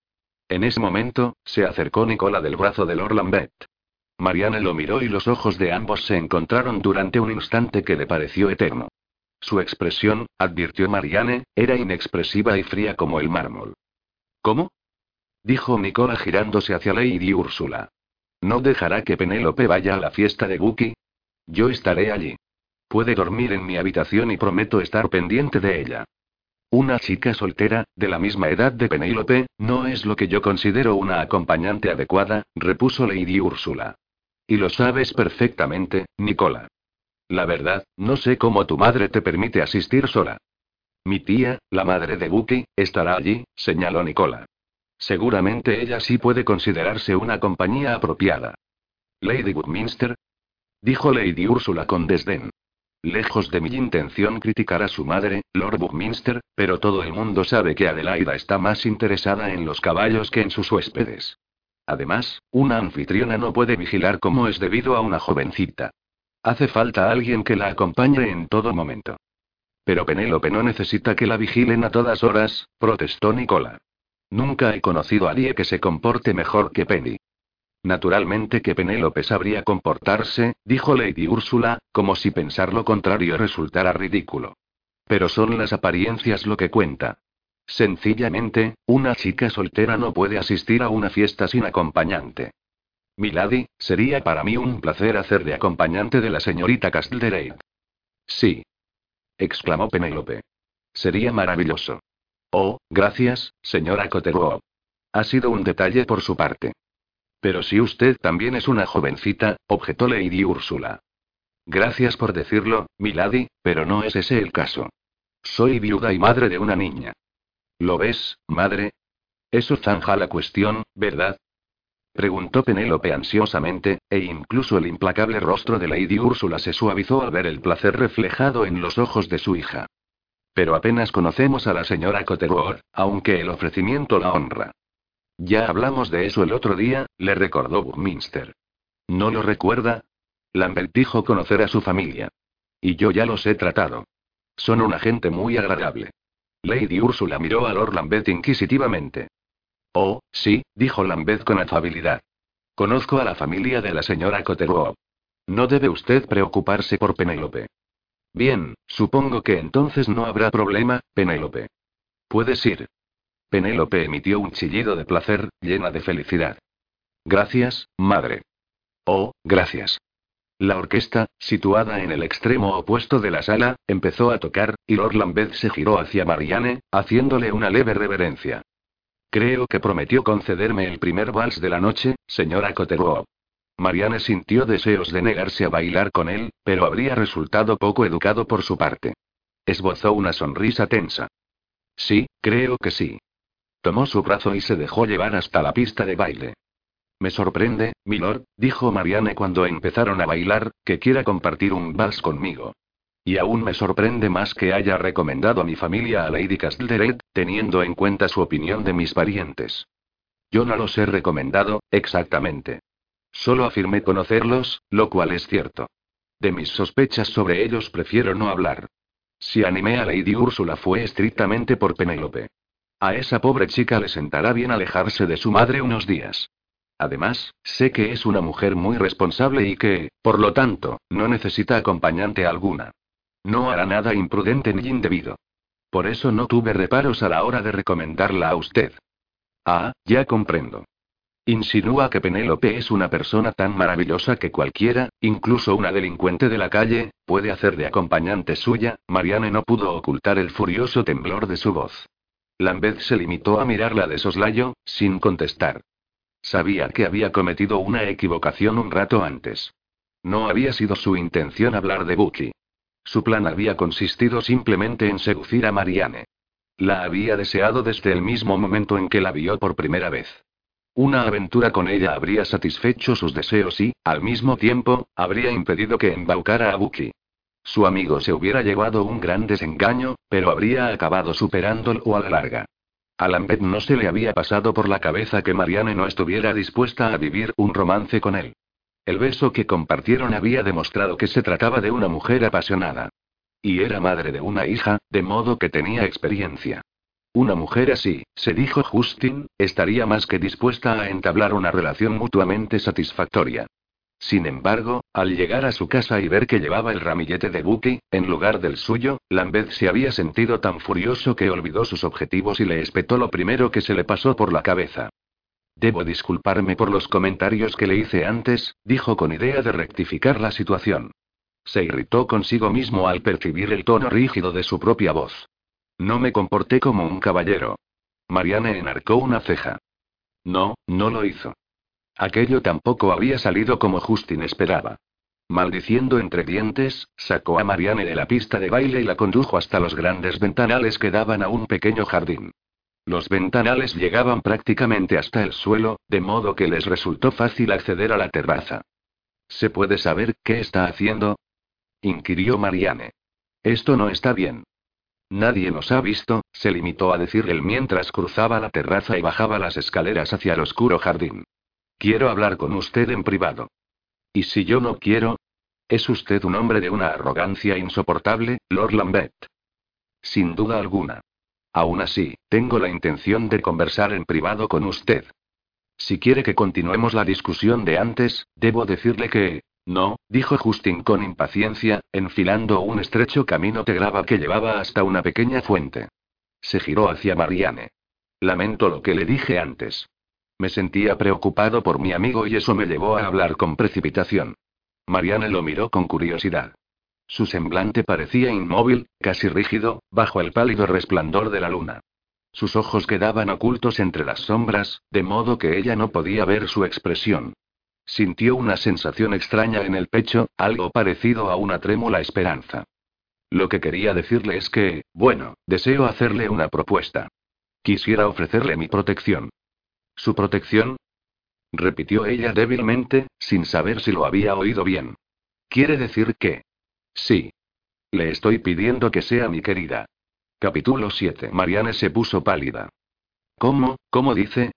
En ese momento, se acercó Nicola del brazo de Lord Lambeth. Marianne lo miró y los ojos de ambos se encontraron durante un instante que le pareció eterno. Su expresión, advirtió Marianne, era inexpresiva y fría como el mármol. ¿Cómo? dijo Nicola girándose hacia Lady Úrsula. ¿No dejará que Penélope vaya a la fiesta de Buki? Yo estaré allí. Puede dormir en mi habitación y prometo estar pendiente de ella. Una chica soltera, de la misma edad de Penélope, no es lo que yo considero una acompañante adecuada, repuso Lady Úrsula. Y lo sabes perfectamente, Nicola. La verdad, no sé cómo tu madre te permite asistir sola. Mi tía, la madre de Buki, estará allí, señaló Nicola. Seguramente ella sí puede considerarse una compañía apropiada. Lady Woodminster. Dijo Lady Úrsula con desdén. Lejos de mi intención criticar a su madre, Lord Buckminster, pero todo el mundo sabe que Adelaida está más interesada en los caballos que en sus huéspedes. Además, una anfitriona no puede vigilar como es debido a una jovencita. Hace falta alguien que la acompañe en todo momento. Pero Penélope no necesita que la vigilen a todas horas, protestó Nicola. Nunca he conocido a nadie que se comporte mejor que Penny. Naturalmente que Penélope sabría comportarse, dijo Lady Úrsula, como si pensar lo contrario resultara ridículo. Pero son las apariencias lo que cuenta. Sencillamente, una chica soltera no puede asistir a una fiesta sin acompañante. Milady, sería para mí un placer hacer de acompañante de la señorita Castlereagh. Sí. exclamó Penélope. Sería maravilloso. Oh, gracias, señora Cotterwall. Ha sido un detalle por su parte. Pero si usted también es una jovencita, objetó Lady Úrsula. Gracias por decirlo, Milady, pero no es ese el caso. Soy viuda y madre de una niña. ¿Lo ves, madre? Eso zanja la cuestión, ¿verdad? Preguntó Penélope ansiosamente, e incluso el implacable rostro de Lady Úrsula se suavizó al ver el placer reflejado en los ojos de su hija. Pero apenas conocemos a la señora Cotterwall, aunque el ofrecimiento la honra. Ya hablamos de eso el otro día, le recordó Buckminster. ¿No lo recuerda? Lambert dijo conocer a su familia. Y yo ya los he tratado. Son una gente muy agradable. Lady Úrsula miró a Lord Lambeth inquisitivamente. Oh, sí, dijo Lambeth con afabilidad. Conozco a la familia de la señora Cotterwall. No debe usted preocuparse por Penélope. Bien, supongo que entonces no habrá problema, Penélope. Puedes ir. Penélope emitió un chillido de placer, llena de felicidad. Gracias, madre. Oh, gracias. La orquesta, situada en el extremo opuesto de la sala, empezó a tocar, y Lord Lambeth se giró hacia Marianne, haciéndole una leve reverencia. Creo que prometió concederme el primer vals de la noche, señora Cotterwall. Marianne sintió deseos de negarse a bailar con él, pero habría resultado poco educado por su parte. Esbozó una sonrisa tensa. Sí, creo que sí. Tomó su brazo y se dejó llevar hasta la pista de baile. Me sorprende, milord, dijo Marianne cuando empezaron a bailar, que quiera compartir un vals conmigo. Y aún me sorprende más que haya recomendado a mi familia a Lady Castlereagh, teniendo en cuenta su opinión de mis parientes. Yo no los he recomendado, exactamente. Solo afirmé conocerlos, lo cual es cierto. De mis sospechas sobre ellos prefiero no hablar. Si animé a Lady Úrsula fue estrictamente por Penélope. A esa pobre chica le sentará bien alejarse de su madre unos días. Además, sé que es una mujer muy responsable y que, por lo tanto, no necesita acompañante alguna. No hará nada imprudente ni indebido. Por eso no tuve reparos a la hora de recomendarla a usted. Ah, ya comprendo. Insinúa que Penélope es una persona tan maravillosa que cualquiera, incluso una delincuente de la calle, puede hacer de acompañante suya. Marianne no pudo ocultar el furioso temblor de su voz. Lambeth se limitó a mirarla de soslayo, sin contestar. Sabía que había cometido una equivocación un rato antes. No había sido su intención hablar de Bucky. Su plan había consistido simplemente en seducir a Marianne. La había deseado desde el mismo momento en que la vio por primera vez. Una aventura con ella habría satisfecho sus deseos y, al mismo tiempo, habría impedido que embaucara a Bucky. Su amigo se hubiera llevado un gran desengaño, pero habría acabado superándolo a la larga. A Lambert no se le había pasado por la cabeza que Marianne no estuviera dispuesta a vivir un romance con él. El beso que compartieron había demostrado que se trataba de una mujer apasionada. Y era madre de una hija, de modo que tenía experiencia. Una mujer así, se dijo Justin, estaría más que dispuesta a entablar una relación mutuamente satisfactoria. Sin embargo, al llegar a su casa y ver que llevaba el ramillete de Bucky, en lugar del suyo, Lambeth se había sentido tan furioso que olvidó sus objetivos y le espetó lo primero que se le pasó por la cabeza. Debo disculparme por los comentarios que le hice antes, dijo con idea de rectificar la situación. Se irritó consigo mismo al percibir el tono rígido de su propia voz. No me comporté como un caballero. Marianne enarcó una ceja. No, no lo hizo. Aquello tampoco había salido como Justin esperaba. Maldiciendo entre dientes, sacó a Marianne de la pista de baile y la condujo hasta los grandes ventanales que daban a un pequeño jardín. Los ventanales llegaban prácticamente hasta el suelo, de modo que les resultó fácil acceder a la terraza. ¿Se puede saber qué está haciendo? inquirió Marianne. Esto no está bien. Nadie nos ha visto, se limitó a decir él mientras cruzaba la terraza y bajaba las escaleras hacia el oscuro jardín. Quiero hablar con usted en privado. ¿Y si yo no quiero? Es usted un hombre de una arrogancia insoportable, Lord Lambert. Sin duda alguna. Aún así, tengo la intención de conversar en privado con usted. Si quiere que continuemos la discusión de antes, debo decirle que... No, dijo Justin con impaciencia, enfilando un estrecho camino de grava que llevaba hasta una pequeña fuente. Se giró hacia Marianne. Lamento lo que le dije antes. Me sentía preocupado por mi amigo y eso me llevó a hablar con precipitación. Marianne lo miró con curiosidad. Su semblante parecía inmóvil, casi rígido, bajo el pálido resplandor de la luna. Sus ojos quedaban ocultos entre las sombras, de modo que ella no podía ver su expresión. Sintió una sensación extraña en el pecho, algo parecido a una trémula esperanza. Lo que quería decirle es que, bueno, deseo hacerle una propuesta. Quisiera ofrecerle mi protección. ¿Su protección? repitió ella débilmente, sin saber si lo había oído bien. ¿Quiere decir que? Sí. Le estoy pidiendo que sea mi querida. Capítulo 7. Marianne se puso pálida. ¿Cómo? ¿Cómo dice?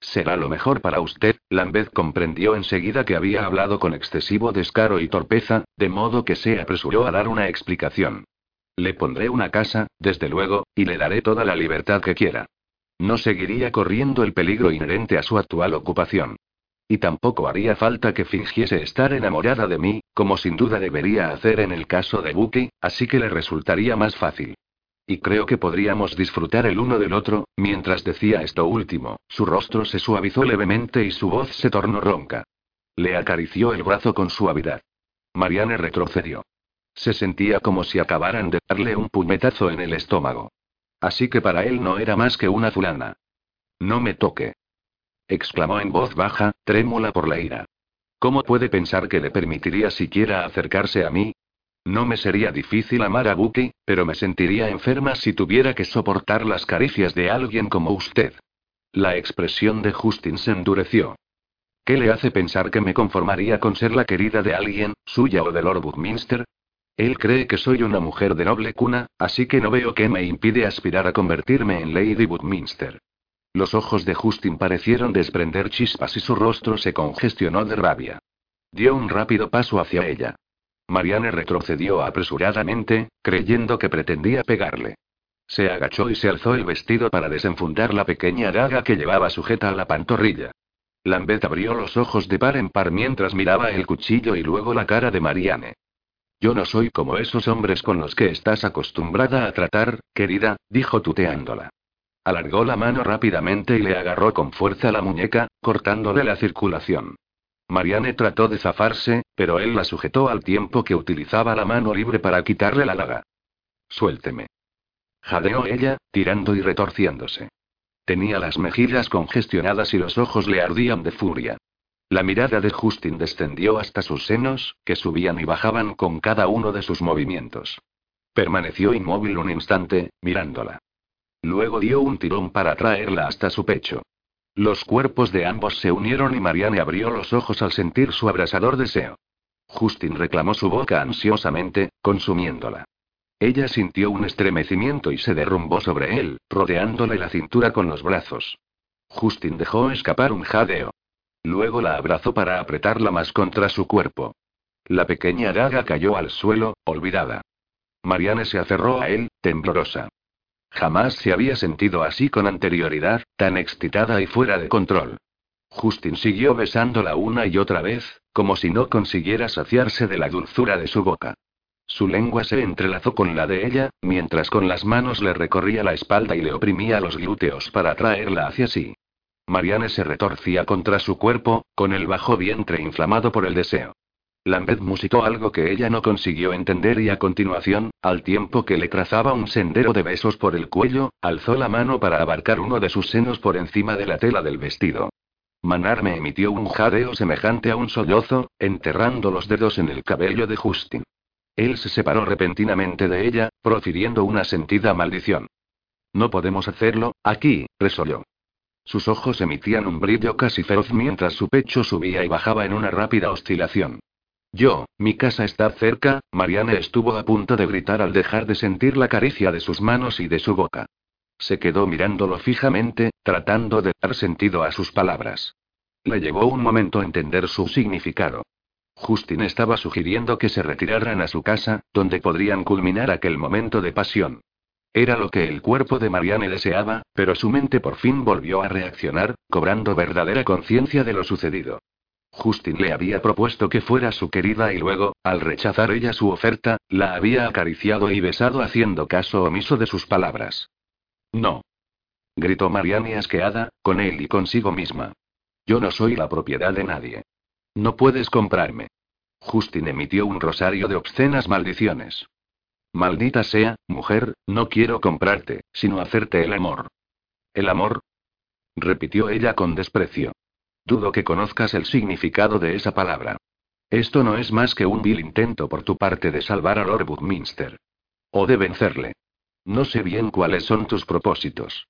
Será lo mejor para usted. Lambeth comprendió enseguida que había hablado con excesivo descaro y torpeza, de modo que se apresuró a dar una explicación. Le pondré una casa, desde luego, y le daré toda la libertad que quiera. No seguiría corriendo el peligro inherente a su actual ocupación. Y tampoco haría falta que fingiese estar enamorada de mí, como sin duda debería hacer en el caso de Bucky, así que le resultaría más fácil. Y creo que podríamos disfrutar el uno del otro, mientras decía esto último, su rostro se suavizó levemente y su voz se tornó ronca. Le acarició el brazo con suavidad. Marianne retrocedió. Se sentía como si acabaran de darle un puñetazo en el estómago. Así que para él no era más que una fulana. No me toque. exclamó en voz baja, trémula por la ira. ¿Cómo puede pensar que le permitiría siquiera acercarse a mí? No me sería difícil amar a Buki, pero me sentiría enferma si tuviera que soportar las caricias de alguien como usted. La expresión de Justin se endureció. ¿Qué le hace pensar que me conformaría con ser la querida de alguien, suya o de Lord Buckminster? Él cree que soy una mujer de noble cuna, así que no veo qué me impide aspirar a convertirme en Lady Buckminster. Los ojos de Justin parecieron desprender chispas y su rostro se congestionó de rabia. Dio un rápido paso hacia ella. Marianne retrocedió apresuradamente, creyendo que pretendía pegarle. Se agachó y se alzó el vestido para desenfundar la pequeña daga que llevaba sujeta a la pantorrilla. Lambeth abrió los ojos de par en par mientras miraba el cuchillo y luego la cara de Marianne. Yo no soy como esos hombres con los que estás acostumbrada a tratar, querida, dijo tuteándola. Alargó la mano rápidamente y le agarró con fuerza la muñeca, cortándole la circulación. Marianne trató de zafarse, pero él la sujetó al tiempo que utilizaba la mano libre para quitarle la daga. Suélteme. Jadeó ella, tirando y retorciéndose. Tenía las mejillas congestionadas y los ojos le ardían de furia. La mirada de Justin descendió hasta sus senos, que subían y bajaban con cada uno de sus movimientos. Permaneció inmóvil un instante, mirándola. Luego dio un tirón para traerla hasta su pecho. Los cuerpos de ambos se unieron y Marianne abrió los ojos al sentir su abrasador deseo. Justin reclamó su boca ansiosamente, consumiéndola. Ella sintió un estremecimiento y se derrumbó sobre él, rodeándole la cintura con los brazos. Justin dejó escapar un jadeo. Luego la abrazó para apretarla más contra su cuerpo. La pequeña daga cayó al suelo, olvidada. Marianne se aferró a él, temblorosa. Jamás se había sentido así con anterioridad, tan excitada y fuera de control. Justin siguió besándola una y otra vez, como si no consiguiera saciarse de la dulzura de su boca. Su lengua se entrelazó con la de ella, mientras con las manos le recorría la espalda y le oprimía los glúteos para atraerla hacia sí. Marianne se retorcía contra su cuerpo, con el bajo vientre inflamado por el deseo. Lambeth musitó algo que ella no consiguió entender y a continuación, al tiempo que le trazaba un sendero de besos por el cuello, alzó la mano para abarcar uno de sus senos por encima de la tela del vestido. Manarme emitió un jadeo semejante a un sollozo, enterrando los dedos en el cabello de Justin. Él se separó repentinamente de ella, profiriendo una sentida maldición. No podemos hacerlo, aquí, resolló. Sus ojos emitían un brillo casi feroz mientras su pecho subía y bajaba en una rápida oscilación. Yo, mi casa está cerca, Marianne estuvo a punto de gritar al dejar de sentir la caricia de sus manos y de su boca. Se quedó mirándolo fijamente, tratando de dar sentido a sus palabras. Le llevó un momento entender su significado. Justin estaba sugiriendo que se retiraran a su casa, donde podrían culminar aquel momento de pasión. Era lo que el cuerpo de Marianne deseaba, pero su mente por fin volvió a reaccionar, cobrando verdadera conciencia de lo sucedido. Justin le había propuesto que fuera su querida y luego, al rechazar ella su oferta, la había acariciado y besado haciendo caso omiso de sus palabras. no. Gritó Marianne asqueada, con él y consigo misma. Yo no soy la propiedad de nadie. No puedes comprarme. Justin emitió un rosario de obscenas maldiciones. Maldita sea, mujer, no quiero comprarte, sino hacerte el amor. ¿El amor? repitió ella con desprecio. Dudo que conozcas el significado de esa palabra. Esto no es más que un vil intento por tu parte de salvar a Lord Buckminster. O de vencerle. No sé bien cuáles son tus propósitos.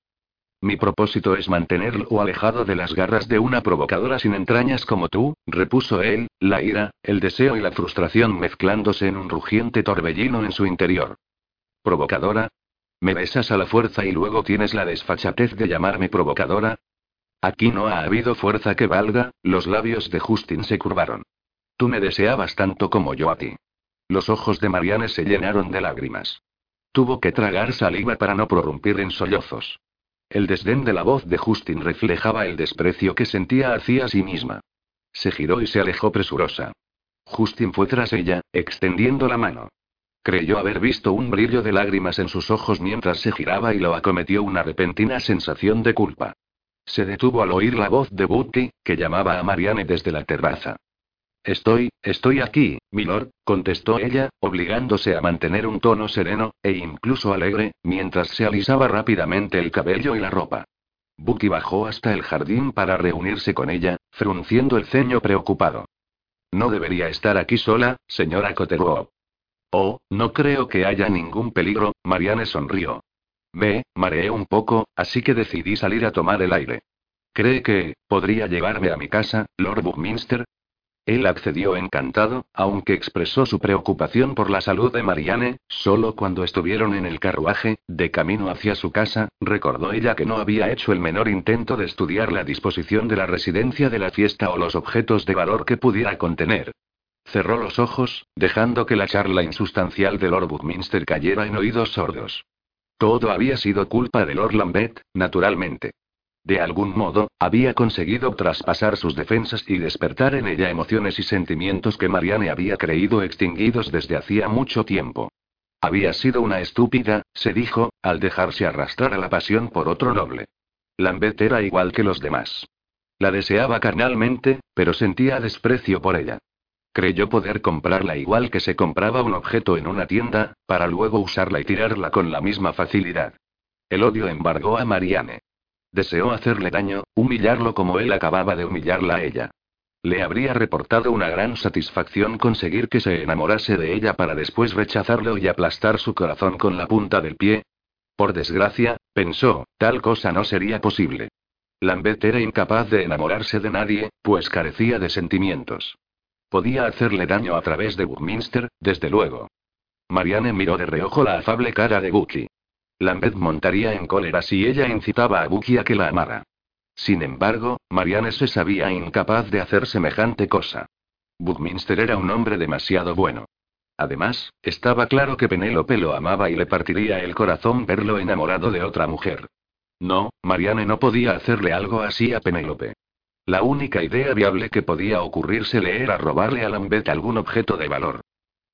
Mi propósito es mantenerlo alejado de las garras de una provocadora sin entrañas como tú, repuso él, la ira, el deseo y la frustración mezclándose en un rugiente torbellino en su interior. ¿Provocadora? ¿Me besas a la fuerza y luego tienes la desfachatez de llamarme provocadora? Aquí no ha habido fuerza que valga, los labios de Justin se curvaron. Tú me deseabas tanto como yo a ti. Los ojos de Marianne se llenaron de lágrimas. Tuvo que tragar saliva para no prorrumpir en sollozos. El desdén de la voz de Justin reflejaba el desprecio que sentía hacia sí misma. Se giró y se alejó presurosa. Justin fue tras ella, extendiendo la mano. Creyó haber visto un brillo de lágrimas en sus ojos mientras se giraba y lo acometió una repentina sensación de culpa. Se detuvo al oír la voz de Booty, que llamaba a Marianne desde la terraza. Estoy, estoy aquí, milord, contestó ella, obligándose a mantener un tono sereno, e incluso alegre, mientras se alisaba rápidamente el cabello y la ropa. Bucky bajó hasta el jardín para reunirse con ella, frunciendo el ceño preocupado. No debería estar aquí sola, señora Cotterwop. Oh, no creo que haya ningún peligro, Marianne sonrió. Ve, mareé un poco, así que decidí salir a tomar el aire. ¿Cree que, podría llevarme a mi casa, Lord Buckminster? Él accedió encantado, aunque expresó su preocupación por la salud de Marianne, solo cuando estuvieron en el carruaje, de camino hacia su casa, recordó ella que no había hecho el menor intento de estudiar la disposición de la residencia de la fiesta o los objetos de valor que pudiera contener. Cerró los ojos, dejando que la charla insustancial de Lord Buckminster cayera en oídos sordos. Todo había sido culpa de Lord Lambeth, naturalmente. De algún modo, había conseguido traspasar sus defensas y despertar en ella emociones y sentimientos que Marianne había creído extinguidos desde hacía mucho tiempo. Había sido una estúpida, se dijo, al dejarse arrastrar a la pasión por otro noble. Lambeth era igual que los demás. La deseaba carnalmente, pero sentía desprecio por ella. Creyó poder comprarla igual que se compraba un objeto en una tienda, para luego usarla y tirarla con la misma facilidad. El odio embargó a Marianne. Deseó hacerle daño, humillarlo como él acababa de humillarla a ella. Le habría reportado una gran satisfacción conseguir que se enamorase de ella para después rechazarlo y aplastar su corazón con la punta del pie. Por desgracia, pensó, tal cosa no sería posible. Lambeth era incapaz de enamorarse de nadie, pues carecía de sentimientos. Podía hacerle daño a través de Buckminster, desde luego. Marianne miró de reojo la afable cara de Bucky. Lambeth montaría en cólera si ella incitaba a Bucky a que la amara. Sin embargo, Marianne se sabía incapaz de hacer semejante cosa. Buckminster era un hombre demasiado bueno. Además, estaba claro que Penélope lo amaba y le partiría el corazón verlo enamorado de otra mujer. No, Marianne no podía hacerle algo así a Penélope. La única idea viable que podía ocurrírsele era robarle a Lambeth algún objeto de valor.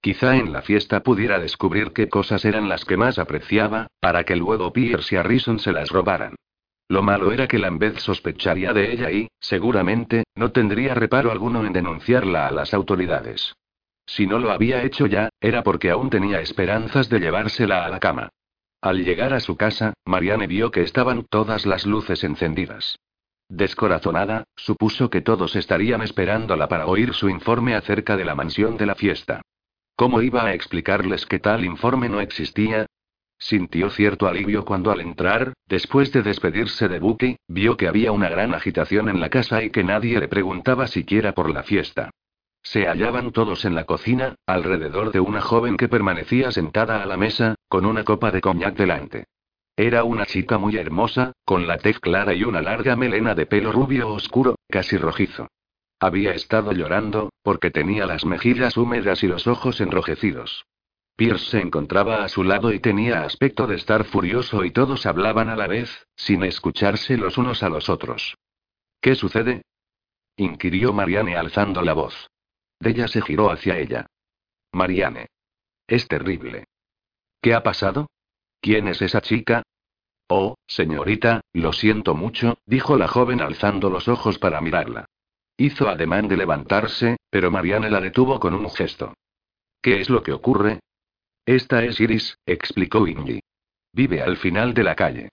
Quizá en la fiesta pudiera descubrir qué cosas eran las que más apreciaba, para que luego Pierce y Harrison se las robaran. Lo malo era que Lambeth sospecharía de ella y, seguramente, no tendría reparo alguno en denunciarla a las autoridades. Si no lo había hecho ya, era porque aún tenía esperanzas de llevársela a la cama. Al llegar a su casa, Marianne vio que estaban todas las luces encendidas. Descorazonada, supuso que todos estarían esperándola para oír su informe acerca de la mansión de la fiesta. ¿Cómo iba a explicarles que tal informe no existía? Sintió cierto alivio cuando al entrar, después de despedirse de Bucky, vio que había una gran agitación en la casa y que nadie le preguntaba siquiera por la fiesta. Se hallaban todos en la cocina, alrededor de una joven que permanecía sentada a la mesa, con una copa de coñac delante. Era una chica muy hermosa, con la tez clara y una larga melena de pelo rubio oscuro, casi rojizo. Había estado llorando, porque tenía las mejillas húmedas y los ojos enrojecidos. Pierce se encontraba a su lado y tenía aspecto de estar furioso y todos hablaban a la vez, sin escucharse los unos a los otros. ¿Qué sucede? inquirió Marianne alzando la voz. Della se giró hacia ella. Marianne. Es terrible. ¿Qué ha pasado? ¿Quién es esa chica? Oh, señorita, lo siento mucho, dijo la joven alzando los ojos para mirarla. Hizo ademán de levantarse, pero Marianne la detuvo con un gesto. ¿Qué es lo que ocurre? Esta es Iris, explicó Wingy. Vive al final de la calle.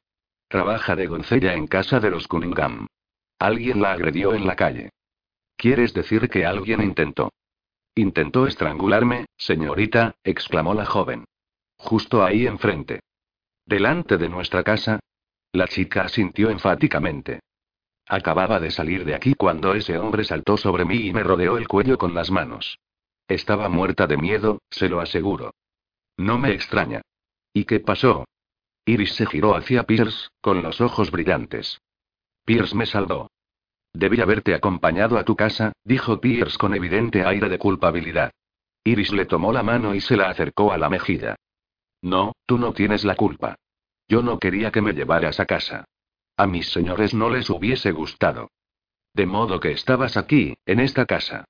Trabaja de doncella en casa de los Cunningham. Alguien la agredió en la calle. ¿Quieres decir que alguien intentó? Intentó estrangularme, señorita, exclamó la joven. Justo ahí enfrente. Delante de nuestra casa. La chica asintió enfáticamente. Acababa de salir de aquí cuando ese hombre saltó sobre mí y me rodeó el cuello con las manos. Estaba muerta de miedo, se lo aseguro. No me extraña. ¿Y qué pasó? Iris se giró hacia Pierce, con los ojos brillantes. Pierce me salvó. Debí haberte acompañado a tu casa, dijo Pierce con evidente aire de culpabilidad. Iris le tomó la mano y se la acercó a la mejilla. No, tú no tienes la culpa. Yo no quería que me llevaras a casa. A mis señores no les hubiese gustado. De modo que estabas aquí, en esta casa.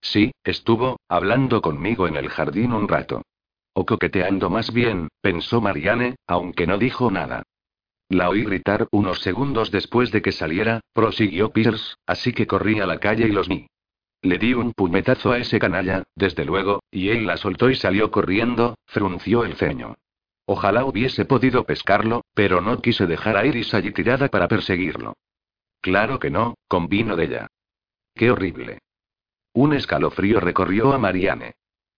Sí, estuvo, hablando conmigo en el jardín un rato. O coqueteando más bien, pensó Marianne, aunque no dijo nada. La oí gritar unos segundos después de que saliera, prosiguió Pierce, así que corrí a la calle y los vi. Le di un puñetazo a ese canalla, desde luego, y él la soltó y salió corriendo, frunció el ceño. Ojalá hubiese podido pescarlo, pero no quise dejar a Iris allí tirada para perseguirlo. Claro que no, convino de ella. Qué horrible. Un escalofrío recorrió a Marianne.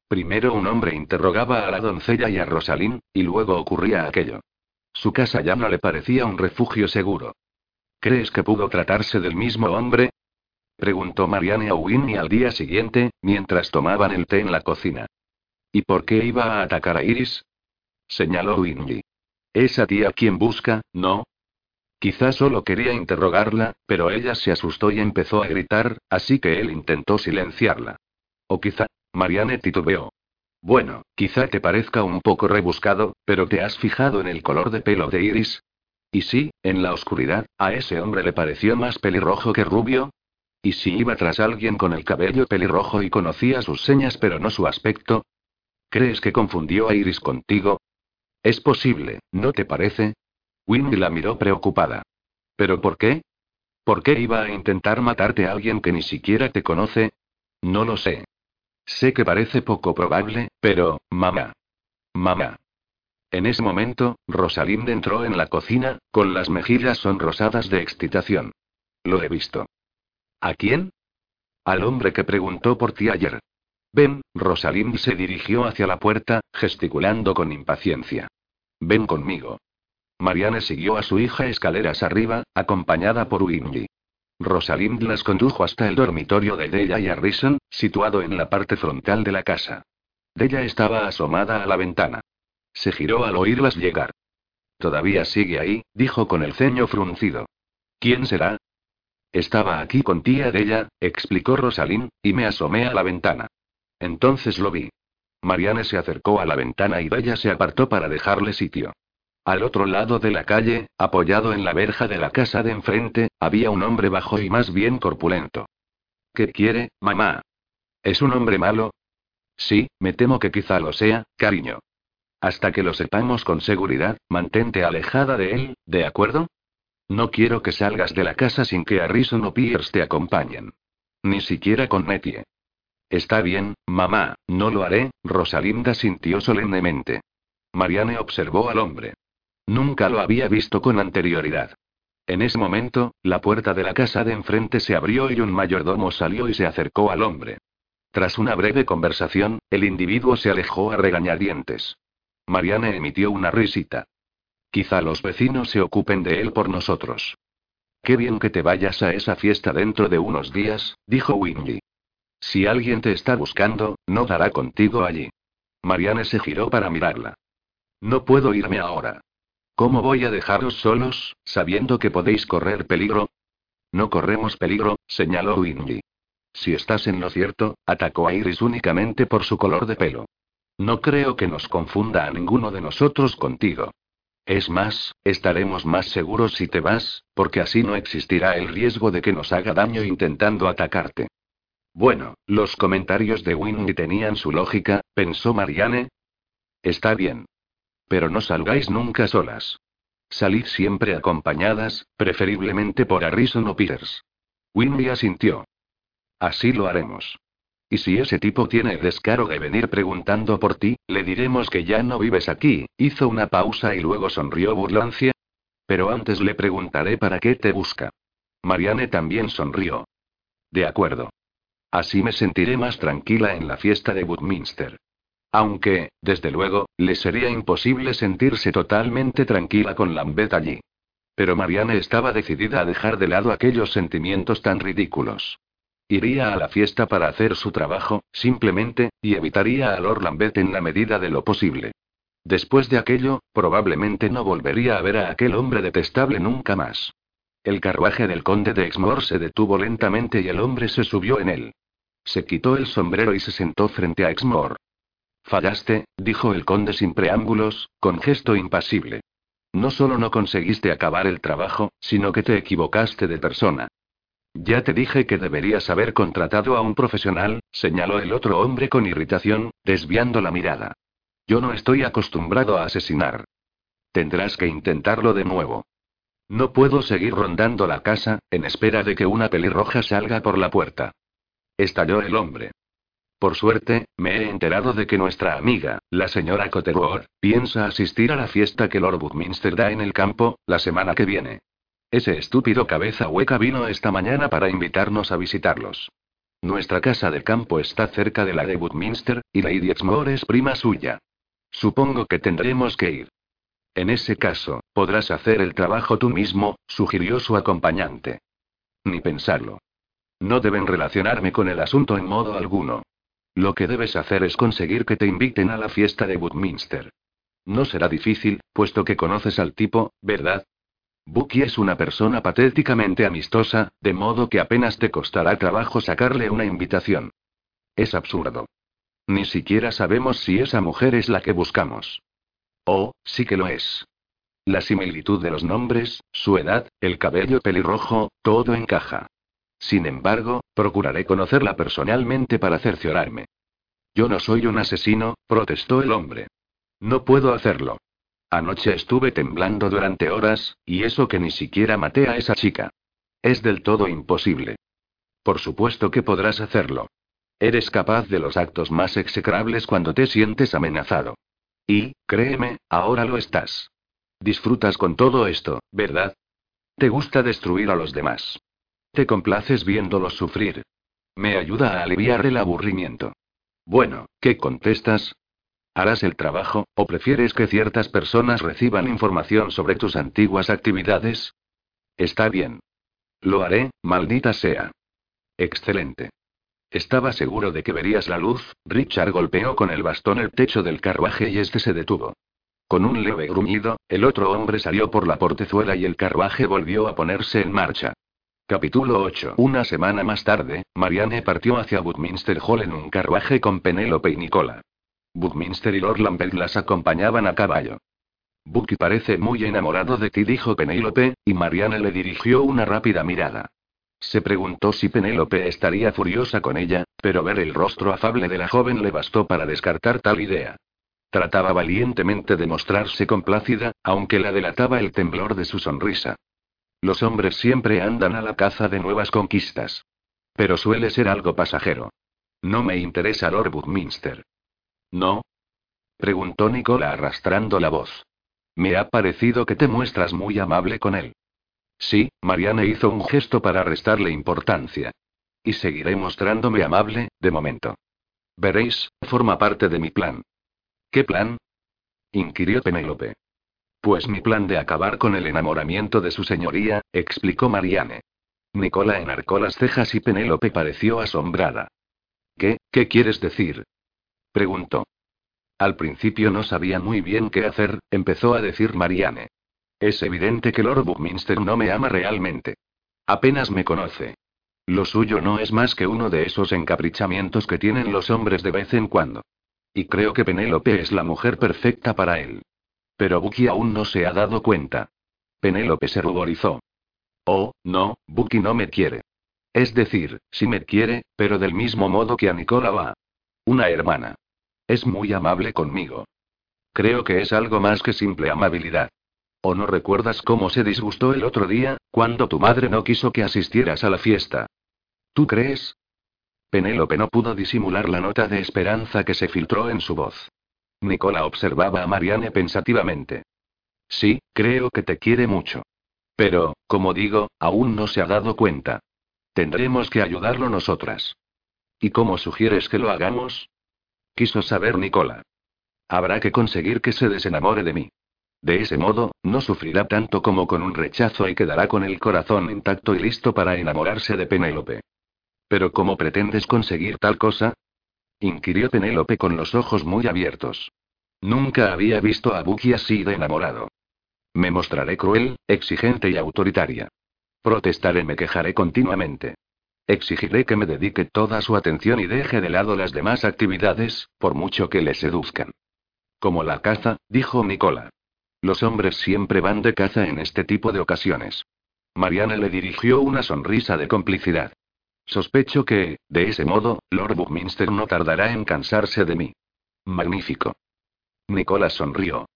Primero un hombre interrogaba a la doncella y a Rosalín, y luego ocurría aquello. Su casa ya no le parecía un refugio seguro. ¿Crees que pudo tratarse del mismo hombre? Preguntó Marianne a Winnie al día siguiente, mientras tomaban el té en la cocina. ¿Y por qué iba a atacar a Iris? Señaló Winnie. Esa tía quien busca, ¿no? Quizás solo quería interrogarla, pero ella se asustó y empezó a gritar, así que él intentó silenciarla. O quizá, Marianne titubeó. Bueno, quizá te parezca un poco rebuscado, pero ¿te has fijado en el color de pelo de Iris? Y sí, en la oscuridad, ¿a ese hombre le pareció más pelirrojo que rubio? ¿Y si iba tras alguien con el cabello pelirrojo y conocía sus señas pero no su aspecto? ¿Crees que confundió a Iris contigo? Es posible, ¿no te parece? Winnie la miró preocupada. ¿Pero por qué? ¿Por qué iba a intentar matarte a alguien que ni siquiera te conoce? No lo sé. Sé que parece poco probable, pero, mamá. Mamá. En ese momento, Rosalind entró en la cocina, con las mejillas sonrosadas de excitación. Lo he visto. ¿A quién? Al hombre que preguntó por ti ayer. Ven, Rosalind se dirigió hacia la puerta, gesticulando con impaciencia. Ven conmigo. Marianne siguió a su hija escaleras arriba, acompañada por Windy. Rosalind las condujo hasta el dormitorio de Della y Harrison, situado en la parte frontal de la casa. Della estaba asomada a la ventana. Se giró al oírlas llegar. Todavía sigue ahí, dijo con el ceño fruncido. ¿Quién será? Estaba aquí con tía Della, explicó Rosalind, y me asomé a la ventana. Entonces lo vi. Marianne se acercó a la ventana y Della se apartó para dejarle sitio. Al otro lado de la calle, apoyado en la verja de la casa de enfrente, había un hombre bajo y más bien corpulento. ¿Qué quiere, mamá? ¿Es un hombre malo? Sí, me temo que quizá lo sea, cariño. Hasta que lo sepamos con seguridad, mantente alejada de él, ¿de acuerdo? No quiero que salgas de la casa sin que Harrison o Pierce te acompañen. Ni siquiera con Nettie. Está bien, mamá, no lo haré, Rosalinda sintió solemnemente. Marianne observó al hombre. Nunca lo había visto con anterioridad. En ese momento, la puerta de la casa de enfrente se abrió y un mayordomo salió y se acercó al hombre. Tras una breve conversación, el individuo se alejó a regañadientes. Marianne emitió una risita. Quizá los vecinos se ocupen de él por nosotros. Qué bien que te vayas a esa fiesta dentro de unos días, dijo Wingy. Si alguien te está buscando, no dará contigo allí. Marianne se giró para mirarla. No puedo irme ahora. ¿Cómo voy a dejaros solos, sabiendo que podéis correr peligro? No corremos peligro, señaló Wingy. Si estás en lo cierto, atacó a Iris únicamente por su color de pelo. No creo que nos confunda a ninguno de nosotros contigo. Es más, estaremos más seguros si te vas, porque así no existirá el riesgo de que nos haga daño intentando atacarte. Bueno, los comentarios de Wingy tenían su lógica, pensó Marianne. Está bien. Pero no salgáis nunca solas. Salid siempre acompañadas, preferiblemente por Harrison o Peters. Winry asintió. Así lo haremos. Y si ese tipo tiene el descaro de venir preguntando por ti, le diremos que ya no vives aquí, hizo una pausa y luego sonrió burlancia. Pero antes le preguntaré para qué te busca. Marianne también sonrió. De acuerdo. Así me sentiré más tranquila en la fiesta de Woodminster. Aunque, desde luego, le sería imposible sentirse totalmente tranquila con Lambeth allí. Pero Marianne estaba decidida a dejar de lado aquellos sentimientos tan ridículos. Iría a la fiesta para hacer su trabajo, simplemente, y evitaría a Lord Lambeth en la medida de lo posible. Después de aquello, probablemente no volvería a ver a aquel hombre detestable nunca más. El carruaje del conde de Exmoor se detuvo lentamente y el hombre se subió en él. Se quitó el sombrero y se sentó frente a Exmoor. Fallaste, dijo el conde sin preámbulos, con gesto impasible. No solo no conseguiste acabar el trabajo, sino que te equivocaste de persona. Ya te dije que deberías haber contratado a un profesional, señaló el otro hombre con irritación, desviando la mirada. Yo no estoy acostumbrado a asesinar. Tendrás que intentarlo de nuevo. No puedo seguir rondando la casa, en espera de que una pelirroja salga por la puerta. Estalló el hombre. Por suerte, me he enterado de que nuestra amiga, la señora Cotterworth, piensa asistir a la fiesta que Lord Buckminster da en el campo, la semana que viene. Ese estúpido cabeza hueca vino esta mañana para invitarnos a visitarlos. Nuestra casa de campo está cerca de la de Woodminster, y Lady Exmoor es prima suya. Supongo que tendremos que ir. En ese caso, podrás hacer el trabajo tú mismo, sugirió su acompañante. Ni pensarlo. No deben relacionarme con el asunto en modo alguno. Lo que debes hacer es conseguir que te inviten a la fiesta de Woodminster. No será difícil, puesto que conoces al tipo, ¿verdad? Bucky es una persona patéticamente amistosa, de modo que apenas te costará trabajo sacarle una invitación. Es absurdo. Ni siquiera sabemos si esa mujer es la que buscamos. Oh, sí que lo es. La similitud de los nombres, su edad, el cabello pelirrojo, todo encaja. Sin embargo, procuraré conocerla personalmente para cerciorarme. Yo no soy un asesino, protestó el hombre. No puedo hacerlo. Anoche estuve temblando durante horas, y eso que ni siquiera maté a esa chica. Es del todo imposible. Por supuesto que podrás hacerlo. Eres capaz de los actos más execrables cuando te sientes amenazado. Y, créeme, ahora lo estás. Disfrutas con todo esto, ¿verdad? Te gusta destruir a los demás. Te complaces viéndolos sufrir. Me ayuda a aliviar el aburrimiento. Bueno, ¿qué contestas? ¿Harás el trabajo, o prefieres que ciertas personas reciban información sobre tus antiguas actividades? Está bien. Lo haré, maldita sea. Excelente. Estaba seguro de que verías la luz, Richard golpeó con el bastón el techo del carruaje y este se detuvo. Con un leve gruñido, el otro hombre salió por la portezuela y el carruaje volvió a ponerse en marcha. Capítulo 8. Una semana más tarde, Marianne partió hacia Woodminster Hall en un carruaje con Penélope y Nicola. Buckminster y Lord Lambert las acompañaban a caballo. Bucky parece muy enamorado de ti, dijo Penélope, y Marianne le dirigió una rápida mirada. Se preguntó si Penélope estaría furiosa con ella, pero ver el rostro afable de la joven le bastó para descartar tal idea. Trataba valientemente de mostrarse complácida, aunque la delataba el temblor de su sonrisa. Los hombres siempre andan a la caza de nuevas conquistas. Pero suele ser algo pasajero. No me interesa Lord Buckminster. ¿No? preguntó Nicola arrastrando la voz. Me ha parecido que te muestras muy amable con él. Sí, Marianne hizo un gesto para restarle importancia. Y seguiré mostrándome amable, de momento. Veréis, forma parte de mi plan. ¿Qué plan? inquirió Penélope. Pues mi plan de acabar con el enamoramiento de su señoría, explicó Marianne. Nicola enarcó las cejas y Penélope pareció asombrada. ¿Qué, qué quieres decir? preguntó. Al principio no sabía muy bien qué hacer, empezó a decir Marianne. Es evidente que Lord Buckminster no me ama realmente. Apenas me conoce. Lo suyo no es más que uno de esos encaprichamientos que tienen los hombres de vez en cuando. Y creo que Penélope es la mujer perfecta para él. Pero Bucky aún no se ha dado cuenta. Penélope se ruborizó. Oh, no, Bucky no me quiere. Es decir, sí me quiere, pero del mismo modo que a Nicola va. Una hermana. Es muy amable conmigo. Creo que es algo más que simple amabilidad. ¿O no recuerdas cómo se disgustó el otro día, cuando tu madre no quiso que asistieras a la fiesta? ¿Tú crees? Penélope no pudo disimular la nota de esperanza que se filtró en su voz. Nicola observaba a Marianne pensativamente. Sí, creo que te quiere mucho. Pero, como digo, aún no se ha dado cuenta. Tendremos que ayudarlo nosotras. ¿Y cómo sugieres que lo hagamos? Quiso saber Nicola. Habrá que conseguir que se desenamore de mí. De ese modo, no sufrirá tanto como con un rechazo y quedará con el corazón intacto y listo para enamorarse de Penélope. ¿Pero cómo pretendes conseguir tal cosa? Inquirió Penélope con los ojos muy abiertos. Nunca había visto a Buki así de enamorado. Me mostraré cruel, exigente y autoritaria. Protestaré, me quejaré continuamente. Exigiré que me dedique toda su atención y deje de lado las demás actividades, por mucho que le seduzcan. Como la caza, dijo Nicola. Los hombres siempre van de caza en este tipo de ocasiones. Mariana le dirigió una sonrisa de complicidad. Sospecho que, de ese modo, Lord Buckminster no tardará en cansarse de mí. Magnífico. Nicolás sonrió.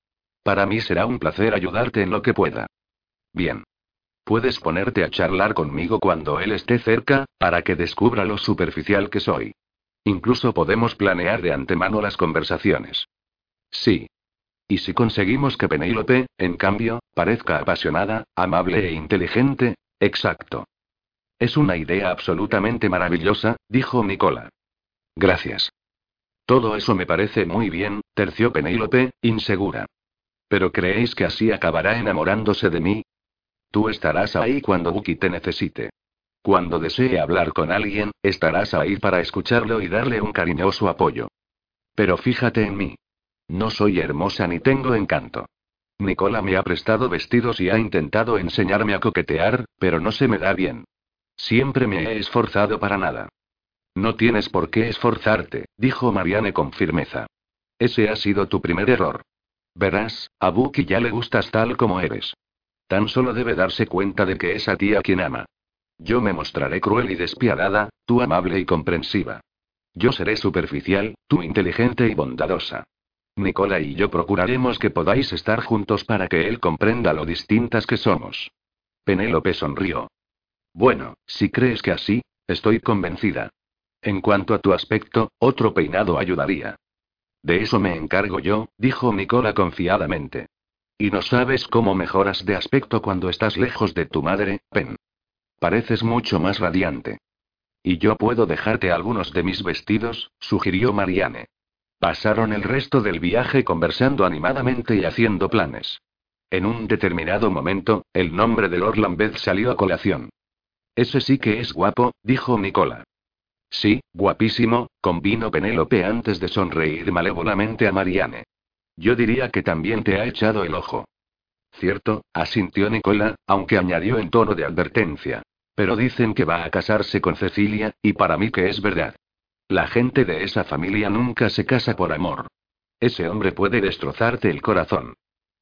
Para mí será un placer ayudarte en lo que pueda. Bien. Puedes ponerte a charlar conmigo cuando él esté cerca, para que descubra lo superficial que soy. Incluso podemos planear de antemano las conversaciones. Sí, y si conseguimos que Penélope, en cambio, parezca apasionada, amable e inteligente, exacto. Es una idea absolutamente maravillosa, dijo Nicola. Gracias. Todo eso me parece muy bien, terció Penélope, insegura. ¿Pero creéis que así acabará enamorándose de mí? Tú estarás ahí cuando Buki te necesite. Cuando desee hablar con alguien, estarás ahí para escucharlo y darle un cariñoso apoyo. Pero fíjate en mí. No soy hermosa ni tengo encanto. Nicola me ha prestado vestidos y ha intentado enseñarme a coquetear, pero no se me da bien. Siempre me he esforzado para nada. No tienes por qué esforzarte, dijo Marianne con firmeza. Ese ha sido tu primer error. Verás, a Buki ya le gustas tal como eres. Tan solo debe darse cuenta de que es a ti a quien ama. Yo me mostraré cruel y despiadada, tú amable y comprensiva. Yo seré superficial, tú inteligente y bondadosa. Nicola y yo procuraremos que podáis estar juntos para que él comprenda lo distintas que somos. Penélope sonrió. Bueno, si crees que así, estoy convencida. En cuanto a tu aspecto, otro peinado ayudaría. De eso me encargo yo, dijo Nicola confiadamente. Y no sabes cómo mejoras de aspecto cuando estás lejos de tu madre, Pen. Pareces mucho más radiante. Y yo puedo dejarte algunos de mis vestidos, sugirió Marianne. Pasaron el resto del viaje conversando animadamente y haciendo planes. En un determinado momento, el nombre de Lord Lambeth salió a colación. Ese sí que es guapo, dijo Nicola. Sí, guapísimo, convino Penélope antes de sonreír malévolamente a Marianne. Yo diría que también te ha echado el ojo. Cierto, asintió Nicola, aunque añadió en tono de advertencia. Pero dicen que va a casarse con Cecilia, y para mí que es verdad. La gente de esa familia nunca se casa por amor. Ese hombre puede destrozarte el corazón.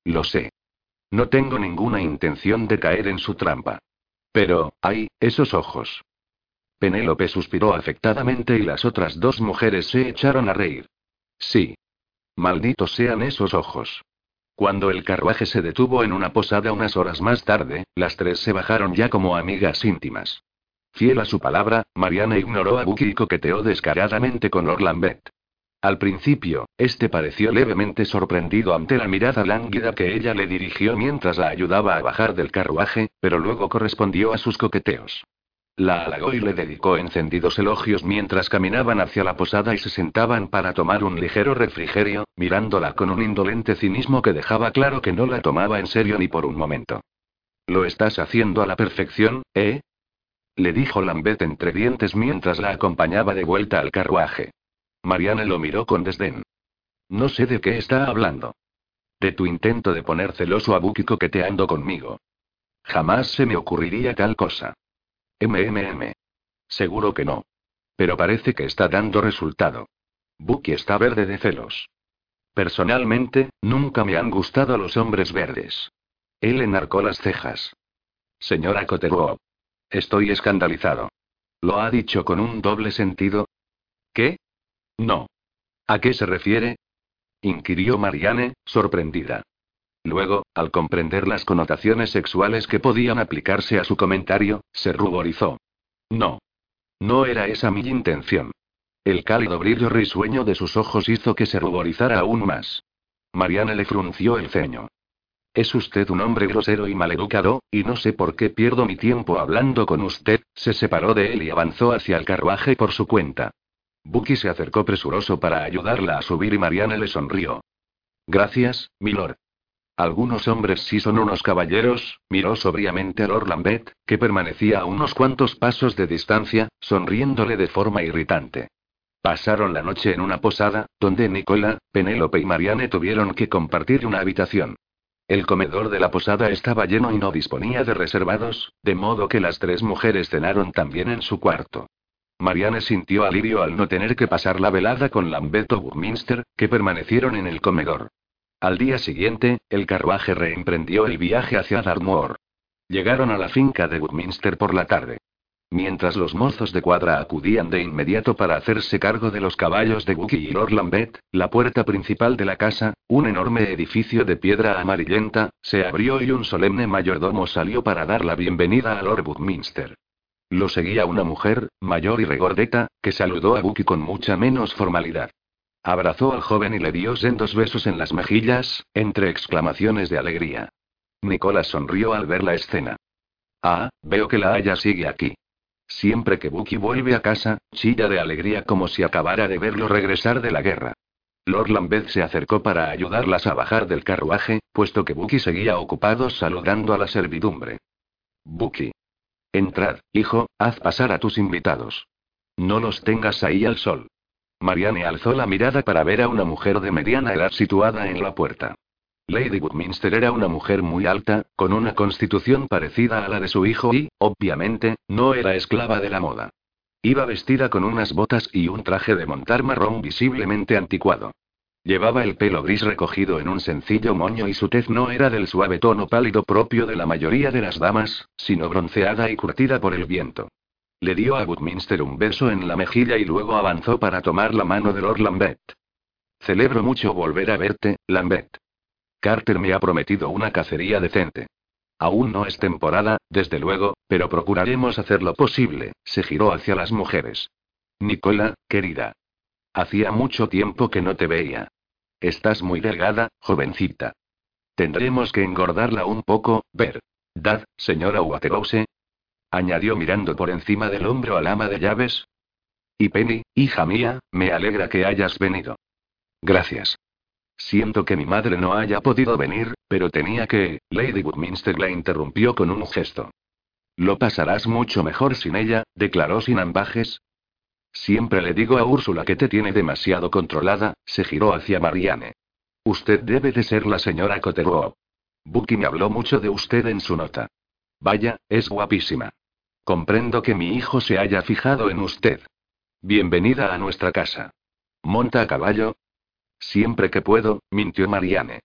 Lo sé. No tengo ninguna intención de caer en su trampa. Pero, ay, esos ojos. Penélope suspiró afectadamente y las otras dos mujeres se echaron a reír. Sí. Malditos sean esos ojos. Cuando el carruaje se detuvo en una posada unas horas más tarde, las tres se bajaron ya como amigas íntimas. Fiel a su palabra, Mariana ignoró a Buki y coqueteó descaradamente con Lord Lambeth. Al principio, este pareció levemente sorprendido ante la mirada lánguida que ella le dirigió mientras la ayudaba a bajar del carruaje, pero luego correspondió a sus coqueteos. La halagó y le dedicó encendidos elogios mientras caminaban hacia la posada y se sentaban para tomar un ligero refrigerio, mirándola con un indolente cinismo que dejaba claro que no la tomaba en serio ni por un momento. Lo estás haciendo a la perfección, ¿eh? le dijo Lambeth entre dientes mientras la acompañaba de vuelta al carruaje. Mariana lo miró con desdén. No sé de qué está hablando. De tu intento de poner celoso a Buki coqueteando conmigo. Jamás se me ocurriría tal cosa. MMM. Seguro que no. Pero parece que está dando resultado. Buki está verde de celos. Personalmente, nunca me han gustado los hombres verdes. Él enarcó las cejas. Señora Cotterwall. Estoy escandalizado. ¿Lo ha dicho con un doble sentido? ¿Qué? No. ¿A qué se refiere? inquirió Marianne, sorprendida. Luego, al comprender las connotaciones sexuales que podían aplicarse a su comentario, se ruborizó. No. No era esa mi intención. El cálido brillo risueño de sus ojos hizo que se ruborizara aún más. Marianne le frunció el ceño. Es usted un hombre grosero y maleducado, y no sé por qué pierdo mi tiempo hablando con usted, se separó de él y avanzó hacia el carruaje por su cuenta. Bucky se acercó presuroso para ayudarla a subir y Marianne le sonrió. Gracias, milord. Algunos hombres sí son unos caballeros, miró sobriamente a Lord Lambeth, que permanecía a unos cuantos pasos de distancia, sonriéndole de forma irritante. Pasaron la noche en una posada, donde Nicola, Penélope y Marianne tuvieron que compartir una habitación. El comedor de la posada estaba lleno y no disponía de reservados, de modo que las tres mujeres cenaron también en su cuarto. Marianne sintió alivio al no tener que pasar la velada con Lambeth o Buckminster, que permanecieron en el comedor. Al día siguiente, el carruaje reemprendió el viaje hacia Dartmoor. Llegaron a la finca de Woodminster por la tarde. Mientras los mozos de cuadra acudían de inmediato para hacerse cargo de los caballos de Wookie y Lord Lambeth, la puerta principal de la casa, un enorme edificio de piedra amarillenta, se abrió y un solemne mayordomo salió para dar la bienvenida a Lord Woodminster. Lo seguía una mujer, mayor y regordeta, que saludó a Wookie con mucha menos formalidad. Abrazó al joven y le dio sendos besos en las mejillas, entre exclamaciones de alegría. Nicolás sonrió al ver la escena. Ah, veo que la Haya sigue aquí. Siempre que Bucky vuelve a casa, chilla de alegría como si acabara de verlo regresar de la guerra. Lord Lambeth se acercó para ayudarlas a bajar del carruaje, puesto que Bucky seguía ocupado saludando a la servidumbre. Bucky. Entrad, hijo, haz pasar a tus invitados. No los tengas ahí al sol. Marianne alzó la mirada para ver a una mujer de mediana edad situada en la puerta. Lady Woodminster era una mujer muy alta, con una constitución parecida a la de su hijo y, obviamente, no era esclava de la moda. Iba vestida con unas botas y un traje de montar marrón visiblemente anticuado. Llevaba el pelo gris recogido en un sencillo moño y su tez no era del suave tono pálido propio de la mayoría de las damas, sino bronceada y curtida por el viento. Le dio a Woodminster un beso en la mejilla y luego avanzó para tomar la mano de Lord Lambeth. Celebro mucho volver a verte, Lambeth. Carter me ha prometido una cacería decente. Aún no es temporada, desde luego, pero procuraremos hacer lo posible, se giró hacia las mujeres. Nicola, querida. Hacía mucho tiempo que no te veía. Estás muy delgada, jovencita. Tendremos que engordarla un poco, ver. Dad, señora Waterhouse, añadió mirando por encima del hombro al ama de llaves. Y Penny, hija mía, me alegra que hayas venido. Gracias. Siento que mi madre no haya podido venir, pero tenía que. Lady Woodminster la interrumpió con un gesto. Lo pasarás mucho mejor sin ella, declaró sin ambajes. Siempre le digo a Úrsula que te tiene demasiado controlada, se giró hacia Marianne. Usted debe de ser la señora Cotterwall. Bucky me habló mucho de usted en su nota. Vaya, es guapísima. Comprendo que mi hijo se haya fijado en usted. Bienvenida a nuestra casa. ¿Monta a caballo? Siempre que puedo, mintió Marianne.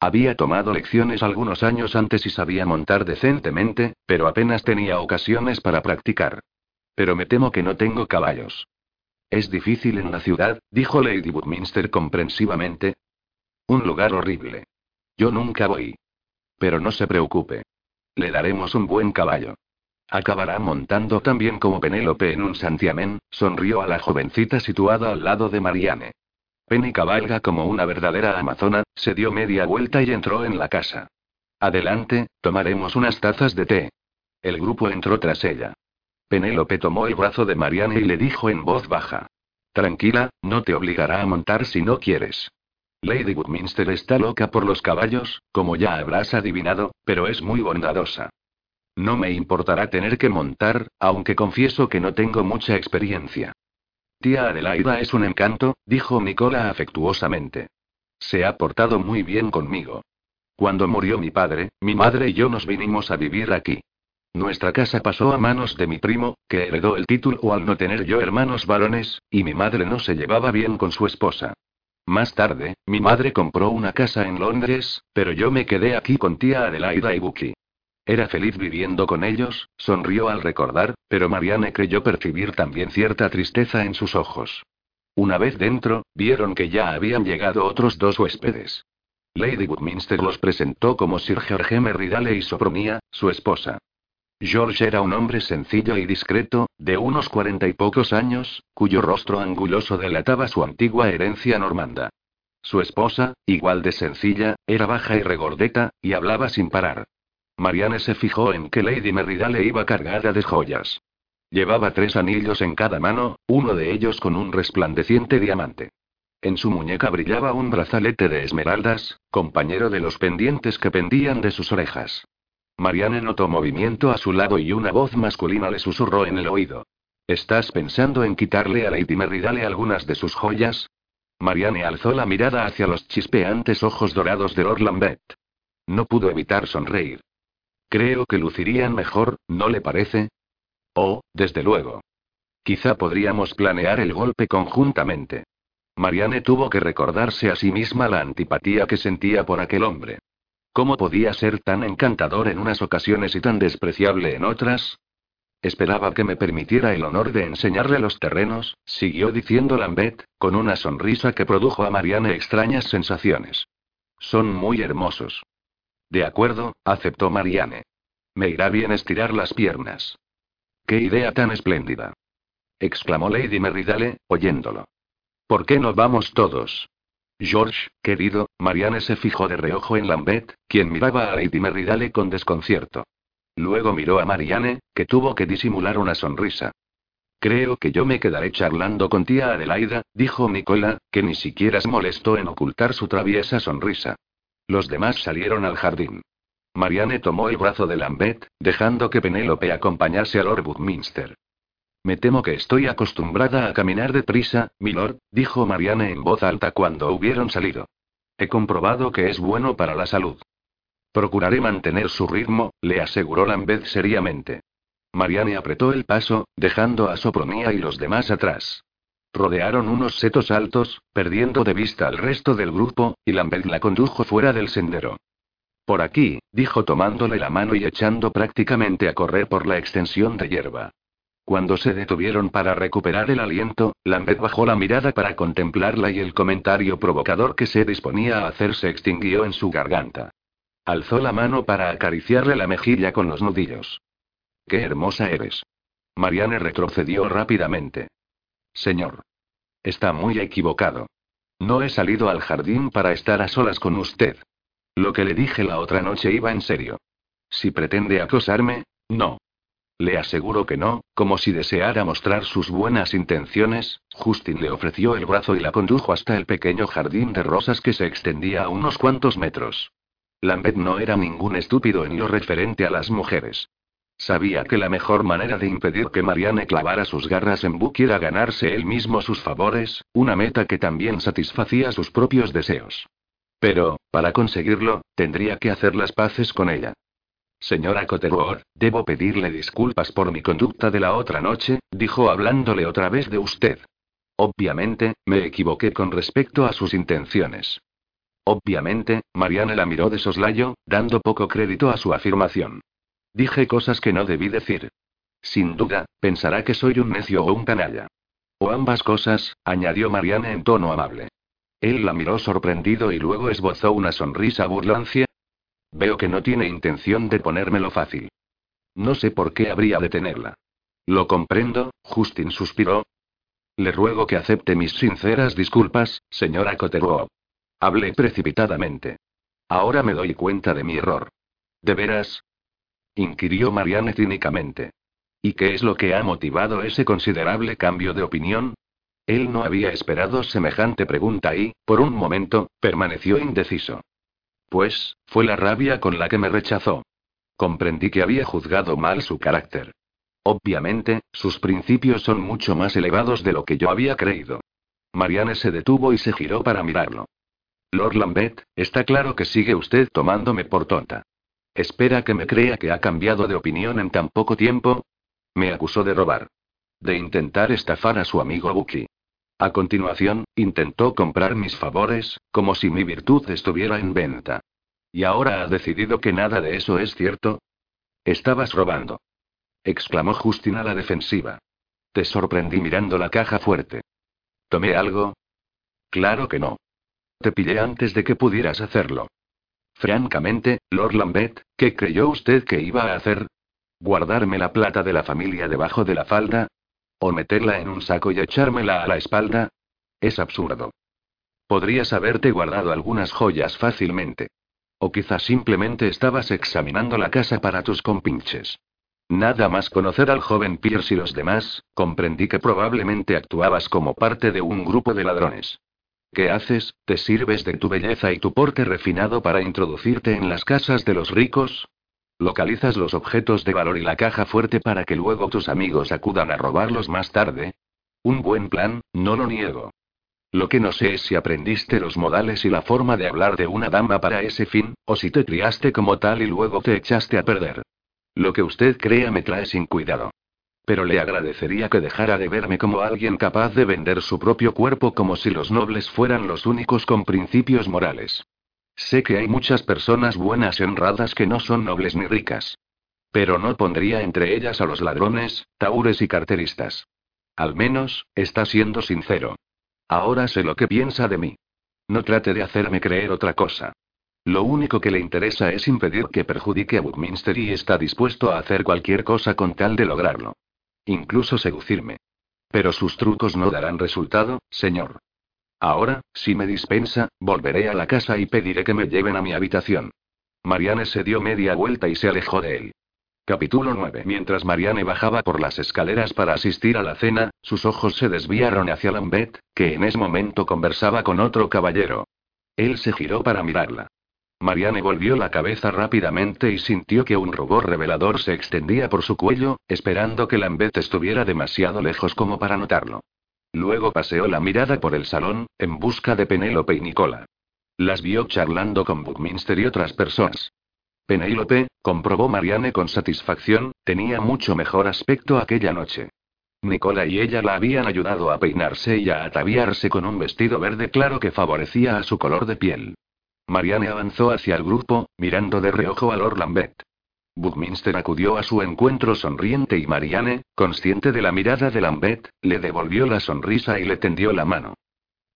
Había tomado lecciones algunos años antes y sabía montar decentemente, pero apenas tenía ocasiones para practicar. Pero me temo que no tengo caballos. Es difícil en la ciudad, dijo Lady Woodminster comprensivamente. Un lugar horrible. Yo nunca voy. Pero no se preocupe. Le daremos un buen caballo. Acabará montando tan bien como Penélope en un santiamén, sonrió a la jovencita situada al lado de Marianne. Penny cabalga como una verdadera amazona, se dio media vuelta y entró en la casa. Adelante, tomaremos unas tazas de té. El grupo entró tras ella. Penélope tomó el brazo de Marianne y le dijo en voz baja. Tranquila, no te obligará a montar si no quieres. Lady Woodminster está loca por los caballos, como ya habrás adivinado, pero es muy bondadosa. No me importará tener que montar, aunque confieso que no tengo mucha experiencia. Tía Adelaida es un encanto, dijo Nicola afectuosamente. Se ha portado muy bien conmigo. Cuando murió mi padre, mi madre y yo nos vinimos a vivir aquí. Nuestra casa pasó a manos de mi primo, que heredó el título al no tener yo hermanos varones, y mi madre no se llevaba bien con su esposa. Más tarde, mi madre compró una casa en Londres, pero yo me quedé aquí con tía Adelaida y Bucky. Era feliz viviendo con ellos, sonrió al recordar, pero Marianne creyó percibir también cierta tristeza en sus ojos. Una vez dentro, vieron que ya habían llegado otros dos huéspedes. Lady Woodminster los presentó como Sir George Merridale y Sopromía, su esposa. George era un hombre sencillo y discreto, de unos cuarenta y pocos años, cuyo rostro anguloso delataba su antigua herencia normanda. Su esposa, igual de sencilla, era baja y regordeta, y hablaba sin parar. Marianne se fijó en que Lady Merridale iba cargada de joyas. Llevaba tres anillos en cada mano, uno de ellos con un resplandeciente diamante. En su muñeca brillaba un brazalete de esmeraldas, compañero de los pendientes que pendían de sus orejas. Marianne notó movimiento a su lado y una voz masculina le susurró en el oído. ¿Estás pensando en quitarle a Lady Merridale algunas de sus joyas? Marianne alzó la mirada hacia los chispeantes ojos dorados de Lord Lambeth. No pudo evitar sonreír. Creo que lucirían mejor, ¿no le parece? Oh, desde luego. Quizá podríamos planear el golpe conjuntamente. Marianne tuvo que recordarse a sí misma la antipatía que sentía por aquel hombre. ¿Cómo podía ser tan encantador en unas ocasiones y tan despreciable en otras? Esperaba que me permitiera el honor de enseñarle los terrenos, siguió diciendo Lambert, con una sonrisa que produjo a Marianne extrañas sensaciones. Son muy hermosos. De acuerdo, aceptó Marianne. Me irá bien estirar las piernas. ¡Qué idea tan espléndida! exclamó Lady Merridale, oyéndolo. ¿Por qué no vamos todos? George, querido, Marianne se fijó de reojo en Lambert, quien miraba a Lady Merridale con desconcierto. Luego miró a Marianne, que tuvo que disimular una sonrisa. Creo que yo me quedaré charlando con tía Adelaida, dijo Nicola, que ni siquiera se molestó en ocultar su traviesa sonrisa. Los demás salieron al jardín. Marianne tomó el brazo de Lambert, dejando que Penélope acompañase a Lord Woodminster. Me temo que estoy acostumbrada a caminar deprisa, milord, dijo Marianne en voz alta cuando hubieron salido. He comprobado que es bueno para la salud. Procuraré mantener su ritmo, le aseguró Lambeth seriamente. Marianne apretó el paso, dejando a Sopronía y los demás atrás. Rodearon unos setos altos, perdiendo de vista al resto del grupo, y Lambeth la condujo fuera del sendero. Por aquí, dijo tomándole la mano y echando prácticamente a correr por la extensión de hierba. Cuando se detuvieron para recuperar el aliento, Lambert bajó la mirada para contemplarla y el comentario provocador que se disponía a hacer se extinguió en su garganta. Alzó la mano para acariciarle la mejilla con los nudillos. ¡Qué hermosa eres! Marianne retrocedió rápidamente. Señor. Está muy equivocado. No he salido al jardín para estar a solas con usted. Lo que le dije la otra noche iba en serio. Si pretende acosarme, no. Le aseguro que no, como si deseara mostrar sus buenas intenciones, Justin le ofreció el brazo y la condujo hasta el pequeño jardín de rosas que se extendía a unos cuantos metros. Lambert no era ningún estúpido en lo referente a las mujeres. Sabía que la mejor manera de impedir que Marianne clavara sus garras en Bucky era ganarse él mismo sus favores, una meta que también satisfacía sus propios deseos. Pero, para conseguirlo, tendría que hacer las paces con ella. Señora Cotterworth, debo pedirle disculpas por mi conducta de la otra noche, dijo hablándole otra vez de usted. Obviamente, me equivoqué con respecto a sus intenciones. Obviamente, Marianne la miró de soslayo, dando poco crédito a su afirmación. Dije cosas que no debí decir. Sin duda, pensará que soy un necio o un canalla. O ambas cosas, añadió Marianne en tono amable. Él la miró sorprendido y luego esbozó una sonrisa burlancia, Veo que no tiene intención de ponérmelo fácil. No sé por qué habría de tenerla. Lo comprendo, Justin suspiró. Le ruego que acepte mis sinceras disculpas, señora Cotterwood. Hablé precipitadamente. Ahora me doy cuenta de mi error. ¿De veras? inquirió Marianne cínicamente. ¿Y qué es lo que ha motivado ese considerable cambio de opinión? Él no había esperado semejante pregunta y, por un momento, permaneció indeciso. Pues, fue la rabia con la que me rechazó. Comprendí que había juzgado mal su carácter. Obviamente, sus principios son mucho más elevados de lo que yo había creído. Marianne se detuvo y se giró para mirarlo. Lord Lambeth, está claro que sigue usted tomándome por tonta. ¿Espera que me crea que ha cambiado de opinión en tan poco tiempo? Me acusó de robar. De intentar estafar a su amigo Bucky. A continuación, intentó comprar mis favores, como si mi virtud estuviera en venta. ¿Y ahora ha decidido que nada de eso es cierto? Estabas robando. exclamó Justin a la defensiva. Te sorprendí mirando la caja fuerte. ¿Tomé algo? Claro que no. Te pillé antes de que pudieras hacerlo. Francamente, Lord Lambeth, ¿qué creyó usted que iba a hacer? ¿Guardarme la plata de la familia debajo de la falda? ¿O meterla en un saco y echármela a la espalda? Es absurdo. Podrías haberte guardado algunas joyas fácilmente. O quizás simplemente estabas examinando la casa para tus compinches. Nada más conocer al joven Pierce y los demás, comprendí que probablemente actuabas como parte de un grupo de ladrones. ¿Qué haces? ¿Te sirves de tu belleza y tu porte refinado para introducirte en las casas de los ricos? ¿Localizas los objetos de valor y la caja fuerte para que luego tus amigos acudan a robarlos más tarde? Un buen plan, no lo niego. Lo que no sé es si aprendiste los modales y la forma de hablar de una dama para ese fin, o si te criaste como tal y luego te echaste a perder. Lo que usted crea me trae sin cuidado. Pero le agradecería que dejara de verme como alguien capaz de vender su propio cuerpo como si los nobles fueran los únicos con principios morales. Sé que hay muchas personas buenas y honradas que no son nobles ni ricas. Pero no pondría entre ellas a los ladrones, taures y carteristas. Al menos, está siendo sincero. Ahora sé lo que piensa de mí. No trate de hacerme creer otra cosa. Lo único que le interesa es impedir que perjudique a Buckminster y está dispuesto a hacer cualquier cosa con tal de lograrlo. Incluso seducirme. Pero sus trucos no darán resultado, señor. Ahora, si me dispensa, volveré a la casa y pediré que me lleven a mi habitación. Marianne se dio media vuelta y se alejó de él. Capítulo 9. Mientras Marianne bajaba por las escaleras para asistir a la cena, sus ojos se desviaron hacia Lambeth, que en ese momento conversaba con otro caballero. Él se giró para mirarla. Marianne volvió la cabeza rápidamente y sintió que un rubor revelador se extendía por su cuello, esperando que Lambeth estuviera demasiado lejos como para notarlo. Luego paseó la mirada por el salón, en busca de Penélope y Nicola. Las vio charlando con Buckminster y otras personas. Penélope, comprobó Marianne con satisfacción, tenía mucho mejor aspecto aquella noche. Nicola y ella la habían ayudado a peinarse y a ataviarse con un vestido verde claro que favorecía a su color de piel. Marianne avanzó hacia el grupo, mirando de reojo a Lord Lambeth. Buckminster acudió a su encuentro sonriente y Marianne, consciente de la mirada de Lambeth, le devolvió la sonrisa y le tendió la mano.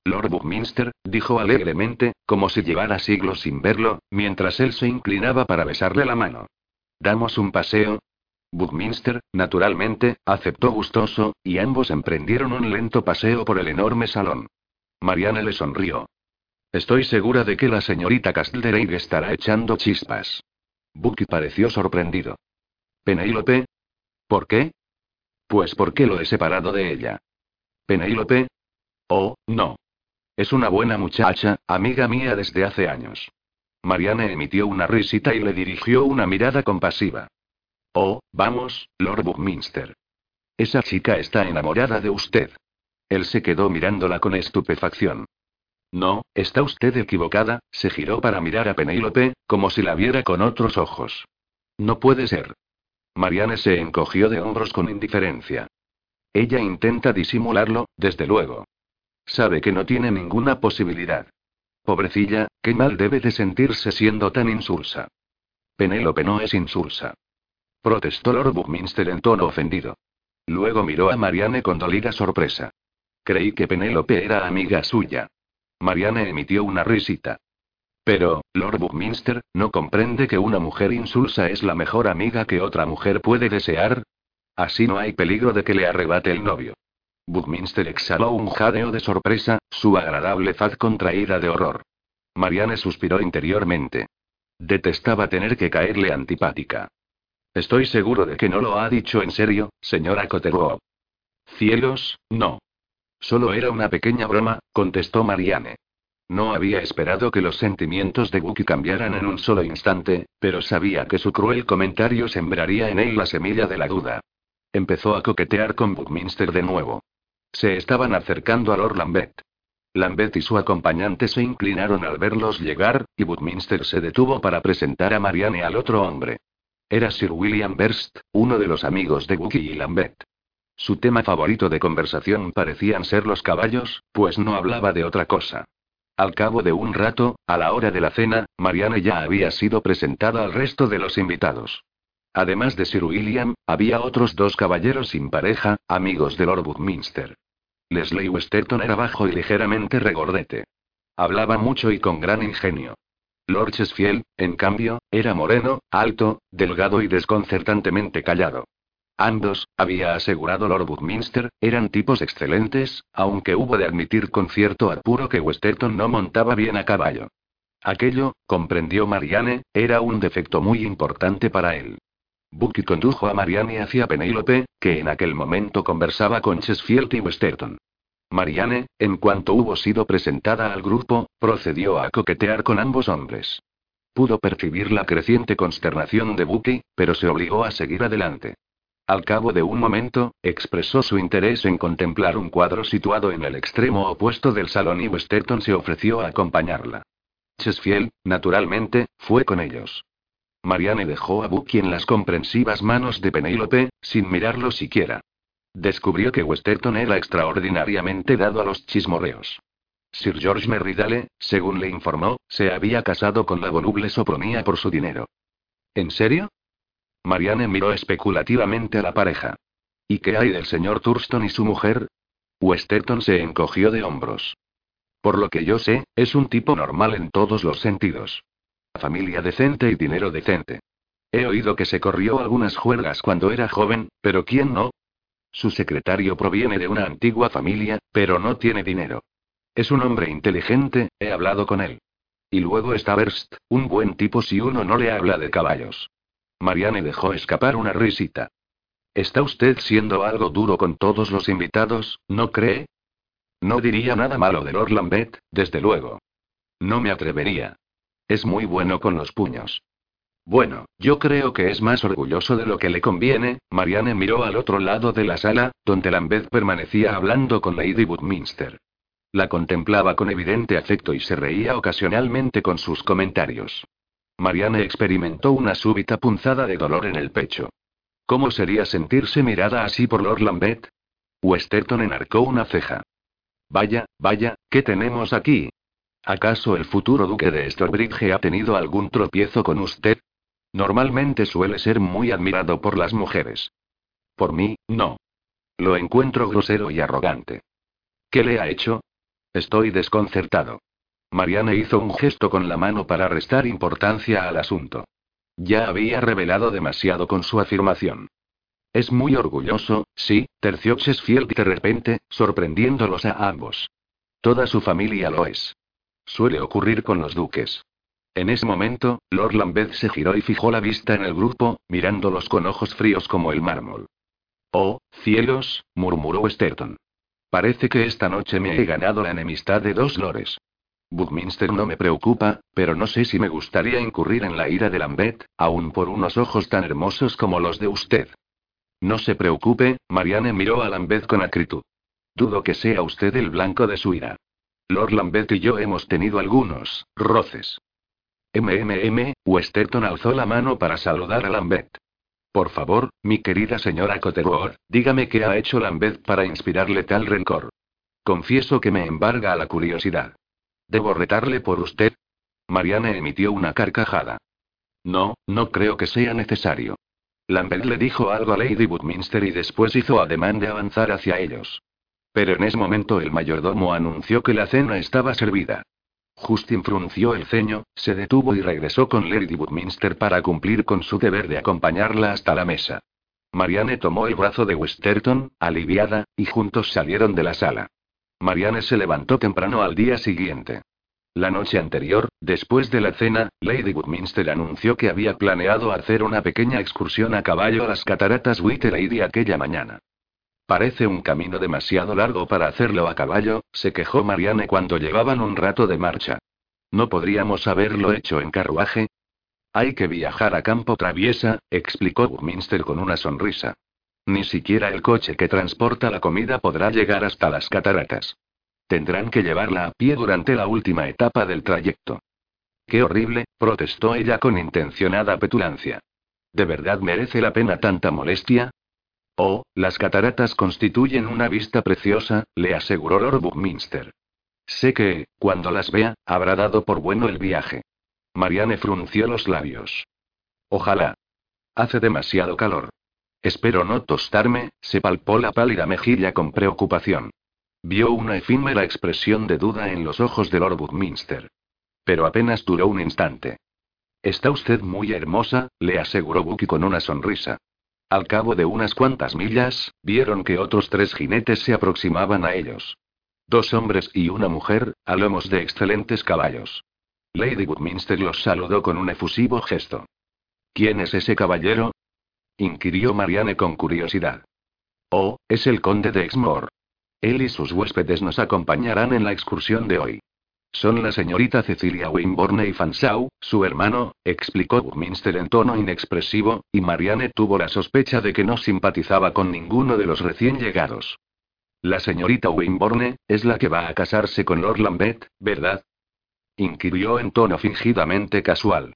Lord Buckminster, dijo alegremente, como si llevara siglos sin verlo, mientras él se inclinaba para besarle la mano. ¿Damos un paseo? Buckminster, naturalmente, aceptó gustoso, y ambos emprendieron un lento paseo por el enorme salón. Marianne le sonrió. Estoy segura de que la señorita Castlereagh estará echando chispas. Bucky pareció sorprendido. ¿Penélope? ¿Por qué? Pues porque lo he separado de ella. ¿Penélope? Oh, no. Es una buena muchacha, amiga mía desde hace años. Marianne emitió una risita y le dirigió una mirada compasiva. Oh, vamos, Lord Buckminster. Esa chica está enamorada de usted. Él se quedó mirándola con estupefacción. No, está usted equivocada, se giró para mirar a Penélope, como si la viera con otros ojos. No puede ser. Marianne se encogió de hombros con indiferencia. Ella intenta disimularlo, desde luego. Sabe que no tiene ninguna posibilidad. Pobrecilla, qué mal debe de sentirse siendo tan insulsa. Penélope no es insulsa. Protestó Lord Buckminster en tono ofendido. Luego miró a Marianne con dolida sorpresa. Creí que Penélope era amiga suya. Marianne emitió una risita. Pero, Lord Buckminster, ¿no comprende que una mujer insulsa es la mejor amiga que otra mujer puede desear? Así no hay peligro de que le arrebate el novio. Buckminster exhaló un jadeo de sorpresa, su agradable faz contraída de horror. Marianne suspiró interiormente. Detestaba tener que caerle antipática. Estoy seguro de que no lo ha dicho en serio, señora Cotterwall. Cielos, no. Solo era una pequeña broma, contestó Marianne. No había esperado que los sentimientos de Wookie cambiaran en un solo instante, pero sabía que su cruel comentario sembraría en él la semilla de la duda. Empezó a coquetear con Buckminster de nuevo. Se estaban acercando a Lord Lambeth. Lambeth y su acompañante se inclinaron al verlos llegar, y Buckminster se detuvo para presentar a Marianne al otro hombre. Era Sir William Burst, uno de los amigos de Wookie y Lambeth. Su tema favorito de conversación parecían ser los caballos, pues no hablaba de otra cosa. Al cabo de un rato, a la hora de la cena, Marianne ya había sido presentada al resto de los invitados. Además de Sir William, había otros dos caballeros sin pareja, amigos de Lord Buckminster. Leslie Westerton era bajo y ligeramente regordete. Hablaba mucho y con gran ingenio. Lord Chesfield, en cambio, era moreno, alto, delgado y desconcertantemente callado. Ambos, había asegurado Lord Buckminster, eran tipos excelentes, aunque hubo de admitir con cierto apuro que Westerton no montaba bien a caballo. Aquello, comprendió Marianne, era un defecto muy importante para él. Bucky condujo a Marianne hacia Penélope, que en aquel momento conversaba con Chesfield y Westerton. Marianne, en cuanto hubo sido presentada al grupo, procedió a coquetear con ambos hombres. Pudo percibir la creciente consternación de Bucky, pero se obligó a seguir adelante. Al cabo de un momento, expresó su interés en contemplar un cuadro situado en el extremo opuesto del salón y Westerton se ofreció a acompañarla. Chesfield, naturalmente, fue con ellos. Marianne dejó a Bucky en las comprensivas manos de Penélope, sin mirarlo siquiera. Descubrió que Westerton era extraordinariamente dado a los chismorreos. Sir George Merridale, según le informó, se había casado con la voluble Sopromía por su dinero. ¿En serio? Marianne miró especulativamente a la pareja. ¿Y qué hay del señor Thurston y su mujer? Westerton se encogió de hombros. Por lo que yo sé, es un tipo normal en todos los sentidos. Familia decente y dinero decente. He oído que se corrió algunas juergas cuando era joven, pero ¿quién no? Su secretario proviene de una antigua familia, pero no tiene dinero. Es un hombre inteligente, he hablado con él. Y luego está Berst, un buen tipo si uno no le habla de caballos. Marianne dejó escapar una risita. ¿Está usted siendo algo duro con todos los invitados, no cree? No diría nada malo de Lord Lambeth, desde luego. No me atrevería. Es muy bueno con los puños. Bueno, yo creo que es más orgulloso de lo que le conviene. Marianne miró al otro lado de la sala, donde Lambeth permanecía hablando con Lady Woodminster. La contemplaba con evidente afecto y se reía ocasionalmente con sus comentarios. Marianne experimentó una súbita punzada de dolor en el pecho. ¿Cómo sería sentirse mirada así por Lord Lambeth? Westerton enarcó una ceja. Vaya, vaya, ¿qué tenemos aquí? ¿Acaso el futuro duque de Storbridge ha tenido algún tropiezo con usted? Normalmente suele ser muy admirado por las mujeres. Por mí, no. Lo encuentro grosero y arrogante. ¿Qué le ha hecho? Estoy desconcertado. Marianne hizo un gesto con la mano para restar importancia al asunto. Ya había revelado demasiado con su afirmación. Es muy orgulloso, sí, terció Chesfield de repente, sorprendiéndolos a ambos. Toda su familia lo es. Suele ocurrir con los duques. En ese momento, Lord Lambeth se giró y fijó la vista en el grupo, mirándolos con ojos fríos como el mármol. Oh, cielos, murmuró Sterton. Parece que esta noche me he ganado la enemistad de dos lores. Buckminster no me preocupa, pero no sé si me gustaría incurrir en la ira de Lambeth, aun por unos ojos tan hermosos como los de usted. No se preocupe, Marianne miró a Lambeth con acritud. Dudo que sea usted el blanco de su ira. Lord Lambeth y yo hemos tenido algunos roces. MMM, Westerton alzó la mano para saludar a Lambeth. Por favor, mi querida señora Cotterworth, dígame qué ha hecho Lambeth para inspirarle tal rencor. Confieso que me embarga a la curiosidad. ¿Debo retarle por usted? Marianne emitió una carcajada. No, no creo que sea necesario. Lambert le dijo algo a Lady Woodminster y después hizo ademán de avanzar hacia ellos. Pero en ese momento el mayordomo anunció que la cena estaba servida. Justin frunció el ceño, se detuvo y regresó con Lady Woodminster para cumplir con su deber de acompañarla hasta la mesa. Marianne tomó el brazo de Westerton, aliviada, y juntos salieron de la sala. Marianne se levantó temprano al día siguiente. La noche anterior, después de la cena, Lady Woodminster anunció que había planeado hacer una pequeña excursión a caballo a las cataratas White aquella mañana. Parece un camino demasiado largo para hacerlo a caballo, se quejó Marianne cuando llevaban un rato de marcha. ¿No podríamos haberlo hecho en carruaje? Hay que viajar a campo traviesa, explicó Woodminster con una sonrisa. Ni siquiera el coche que transporta la comida podrá llegar hasta las cataratas. Tendrán que llevarla a pie durante la última etapa del trayecto. Qué horrible, protestó ella con intencionada petulancia. ¿De verdad merece la pena tanta molestia? Oh, las cataratas constituyen una vista preciosa, le aseguró Lord Buckminster. Sé que, cuando las vea, habrá dado por bueno el viaje. Marianne frunció los labios. Ojalá. Hace demasiado calor. Espero no tostarme, se palpó la pálida mejilla con preocupación. Vio una efímera expresión de duda en los ojos de Lord Buckminster. Pero apenas duró un instante. Está usted muy hermosa, le aseguró Bucky con una sonrisa. Al cabo de unas cuantas millas, vieron que otros tres jinetes se aproximaban a ellos. Dos hombres y una mujer, a lomos de excelentes caballos. Lady Woodminster los saludó con un efusivo gesto. ¿Quién es ese caballero? Inquirió Marianne con curiosidad. Oh, es el conde de Exmoor. Él y sus huéspedes nos acompañarán en la excursión de hoy. Son la señorita Cecilia Wimborne y Fanshaw, su hermano, explicó Woodminster en tono inexpresivo, y Marianne tuvo la sospecha de que no simpatizaba con ninguno de los recién llegados. La señorita Wimborne, es la que va a casarse con Lord Lambeth, ¿verdad? inquirió en tono fingidamente casual.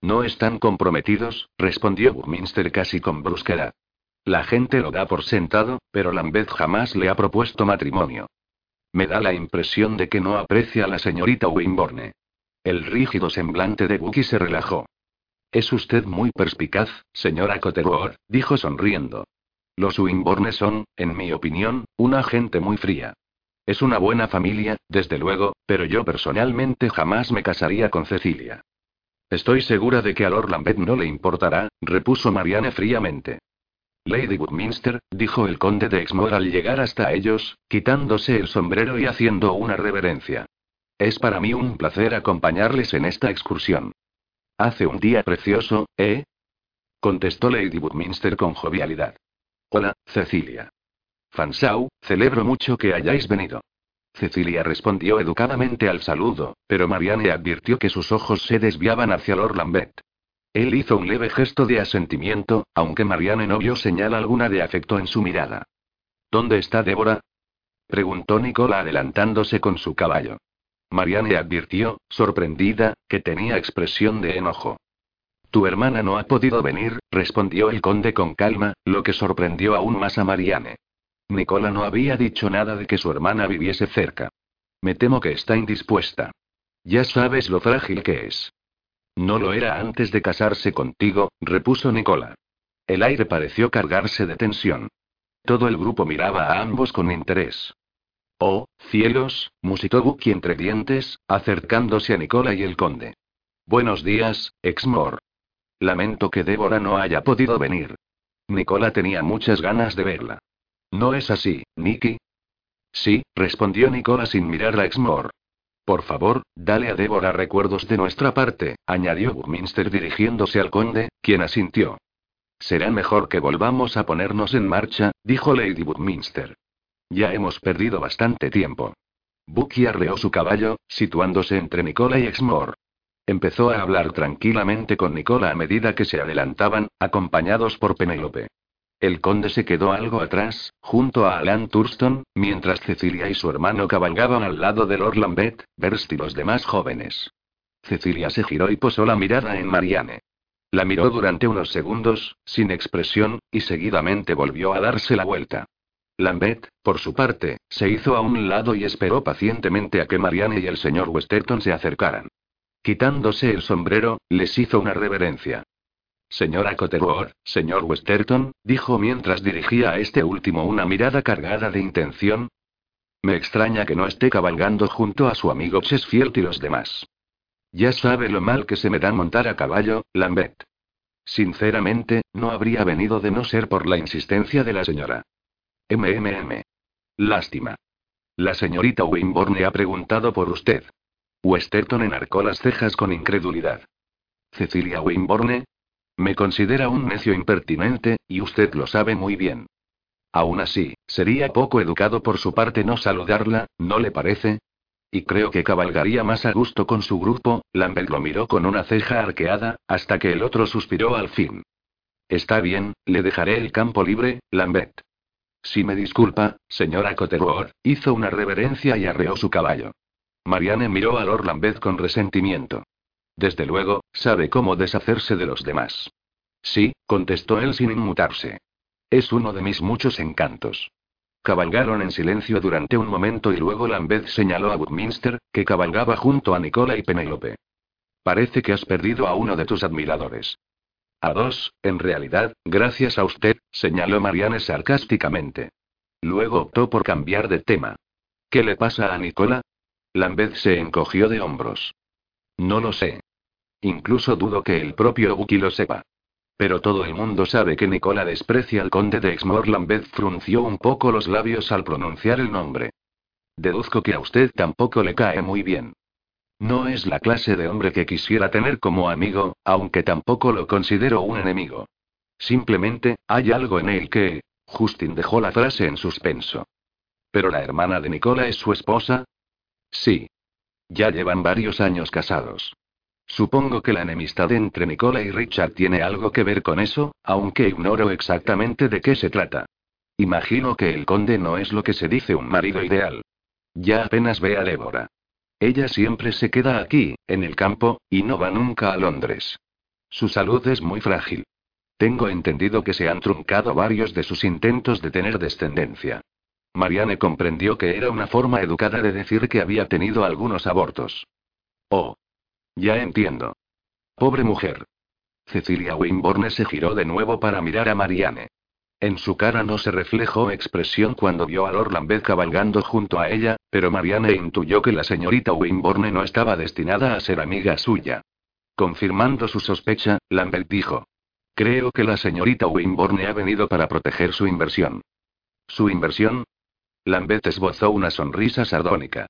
No están comprometidos, respondió Woodminster casi con brusquedad. La gente lo da por sentado, pero Lambeth jamás le ha propuesto matrimonio. Me da la impresión de que no aprecia a la señorita Wimborne. El rígido semblante de Bucky se relajó. Es usted muy perspicaz, señora Cotterword, dijo sonriendo. Los Wimborne son, en mi opinión, una gente muy fría. Es una buena familia, desde luego, pero yo personalmente jamás me casaría con Cecilia. Estoy segura de que a Lord Lambeth no le importará, repuso Marianne fríamente. Lady Woodminster, dijo el conde de Exmoor al llegar hasta ellos, quitándose el sombrero y haciendo una reverencia. Es para mí un placer acompañarles en esta excursión. Hace un día precioso, ¿eh? contestó Lady Woodminster con jovialidad. Hola, Cecilia. Fanshaw, celebro mucho que hayáis venido. Cecilia respondió educadamente al saludo, pero Marianne advirtió que sus ojos se desviaban hacia Lord Lambeth. Él hizo un leve gesto de asentimiento, aunque Marianne no vio señal alguna de afecto en su mirada. ¿Dónde está Débora? preguntó Nicola adelantándose con su caballo. Marianne advirtió, sorprendida, que tenía expresión de enojo. Tu hermana no ha podido venir, respondió el conde con calma, lo que sorprendió aún más a Marianne. Nicola no había dicho nada de que su hermana viviese cerca. Me temo que está indispuesta. Ya sabes lo frágil que es. No lo era antes de casarse contigo, repuso Nicola. El aire pareció cargarse de tensión. Todo el grupo miraba a ambos con interés. Oh, cielos, musitó Bucky entre dientes, acercándose a Nicola y el conde. Buenos días, Exmoor. Lamento que Débora no haya podido venir. Nicola tenía muchas ganas de verla. ¿No es así, Nicky? Sí, respondió Nicola sin mirar a Exmoor. Por favor, dale a Débora recuerdos de nuestra parte, añadió Buckminster dirigiéndose al conde, quien asintió. Será mejor que volvamos a ponernos en marcha, dijo Lady Buckminster. Ya hemos perdido bastante tiempo. Bucky arreó su caballo, situándose entre Nicola y Exmoor. Empezó a hablar tranquilamente con Nicola a medida que se adelantaban, acompañados por Penélope. El conde se quedó algo atrás, junto a Alan Thurston, mientras Cecilia y su hermano cabalgaban al lado de Lord Lambeth, Berst y los demás jóvenes. Cecilia se giró y posó la mirada en Marianne. La miró durante unos segundos, sin expresión, y seguidamente volvió a darse la vuelta. Lambeth, por su parte, se hizo a un lado y esperó pacientemente a que Marianne y el señor Westerton se acercaran. Quitándose el sombrero, les hizo una reverencia. Señora Cotterword, señor Westerton, dijo mientras dirigía a este último una mirada cargada de intención. Me extraña que no esté cabalgando junto a su amigo Chesfield y los demás. Ya sabe lo mal que se me da montar a caballo, Lambert. Sinceramente, no habría venido de no ser por la insistencia de la señora. MMM. Lástima. La señorita Wimborne ha preguntado por usted. Westerton enarcó las cejas con incredulidad. Cecilia Wimborne, me considera un necio impertinente, y usted lo sabe muy bien. Aún así, sería poco educado por su parte no saludarla, ¿no le parece? Y creo que cabalgaría más a gusto con su grupo, Lambert lo miró con una ceja arqueada, hasta que el otro suspiró al fin. Está bien, le dejaré el campo libre, Lambert. Si me disculpa, señora Cotterword, hizo una reverencia y arreó su caballo. Marianne miró a Lord Lambert con resentimiento. Desde luego, sabe cómo deshacerse de los demás. Sí, contestó él sin inmutarse. Es uno de mis muchos encantos. Cabalgaron en silencio durante un momento y luego Lambeth señaló a Woodminster, que cabalgaba junto a Nicola y Penélope. Parece que has perdido a uno de tus admiradores. A dos, en realidad, gracias a usted, señaló Marianne sarcásticamente. Luego optó por cambiar de tema. ¿Qué le pasa a Nicola? Lambeth se encogió de hombros. No lo sé. Incluso dudo que el propio Buki lo sepa. Pero todo el mundo sabe que Nicola desprecia al conde de Exmoor. Lambeth frunció un poco los labios al pronunciar el nombre. Deduzco que a usted tampoco le cae muy bien. No es la clase de hombre que quisiera tener como amigo, aunque tampoco lo considero un enemigo. Simplemente, hay algo en él que... Justin dejó la frase en suspenso. ¿Pero la hermana de Nicola es su esposa? Sí. Ya llevan varios años casados. Supongo que la enemistad entre Nicola y Richard tiene algo que ver con eso, aunque ignoro exactamente de qué se trata. Imagino que el conde no es lo que se dice un marido ideal. Ya apenas ve a Débora. Ella siempre se queda aquí, en el campo, y no va nunca a Londres. Su salud es muy frágil. Tengo entendido que se han truncado varios de sus intentos de tener descendencia. Marianne comprendió que era una forma educada de decir que había tenido algunos abortos. Oh. Ya entiendo. Pobre mujer. Cecilia Wimborne se giró de nuevo para mirar a Marianne. En su cara no se reflejó expresión cuando vio a Lord Lambeth cabalgando junto a ella, pero Marianne intuyó que la señorita Wimborne no estaba destinada a ser amiga suya. Confirmando su sospecha, Lambeth dijo. Creo que la señorita Wimborne ha venido para proteger su inversión. ¿Su inversión? Lambeth esbozó una sonrisa sardónica.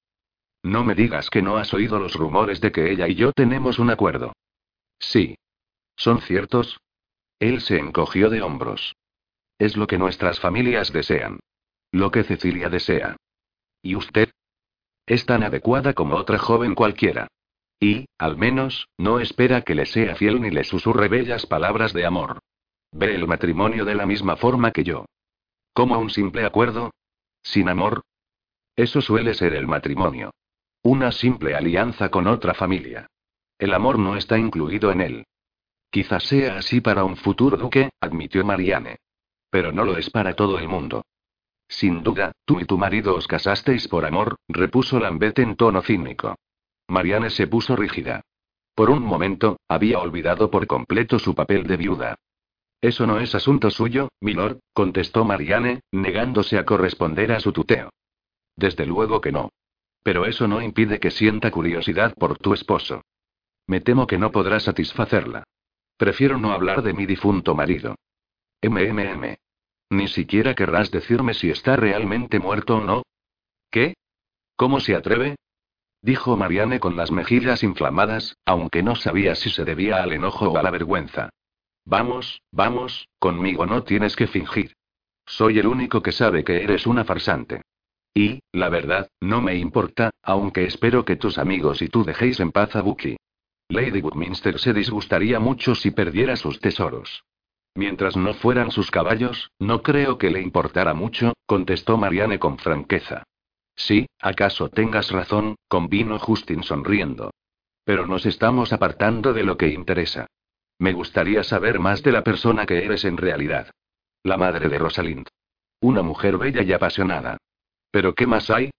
No me digas que no has oído los rumores de que ella y yo tenemos un acuerdo. Sí. ¿Son ciertos? Él se encogió de hombros. Es lo que nuestras familias desean. Lo que Cecilia desea. ¿Y usted? Es tan adecuada como otra joven cualquiera. Y, al menos, no espera que le sea fiel ni le susurre bellas palabras de amor. Ve el matrimonio de la misma forma que yo. ¿Como un simple acuerdo? ¿Sin amor? Eso suele ser el matrimonio. Una simple alianza con otra familia. El amor no está incluido en él. Quizás sea así para un futuro duque, admitió Marianne. Pero no lo es para todo el mundo. Sin duda, tú y tu marido os casasteis por amor, repuso Lambeth en tono cínico. Marianne se puso rígida. Por un momento, había olvidado por completo su papel de viuda. Eso no es asunto suyo, milord, contestó Marianne, negándose a corresponder a su tuteo. Desde luego que no. Pero eso no impide que sienta curiosidad por tu esposo. Me temo que no podrá satisfacerla. Prefiero no hablar de mi difunto marido. MMM. Ni siquiera querrás decirme si está realmente muerto o no. ¿Qué? ¿Cómo se atreve? Dijo Marianne con las mejillas inflamadas, aunque no sabía si se debía al enojo o a la vergüenza. Vamos, vamos, conmigo no tienes que fingir. Soy el único que sabe que eres una farsante. Y, la verdad, no me importa, aunque espero que tus amigos y tú dejéis en paz a Bucky. Lady Woodminster se disgustaría mucho si perdiera sus tesoros. Mientras no fueran sus caballos, no creo que le importara mucho, contestó Marianne con franqueza. Sí, acaso tengas razón, convino Justin sonriendo. Pero nos estamos apartando de lo que interesa. Me gustaría saber más de la persona que eres en realidad. La madre de Rosalind. Una mujer bella y apasionada. ¿Pero qué más hay?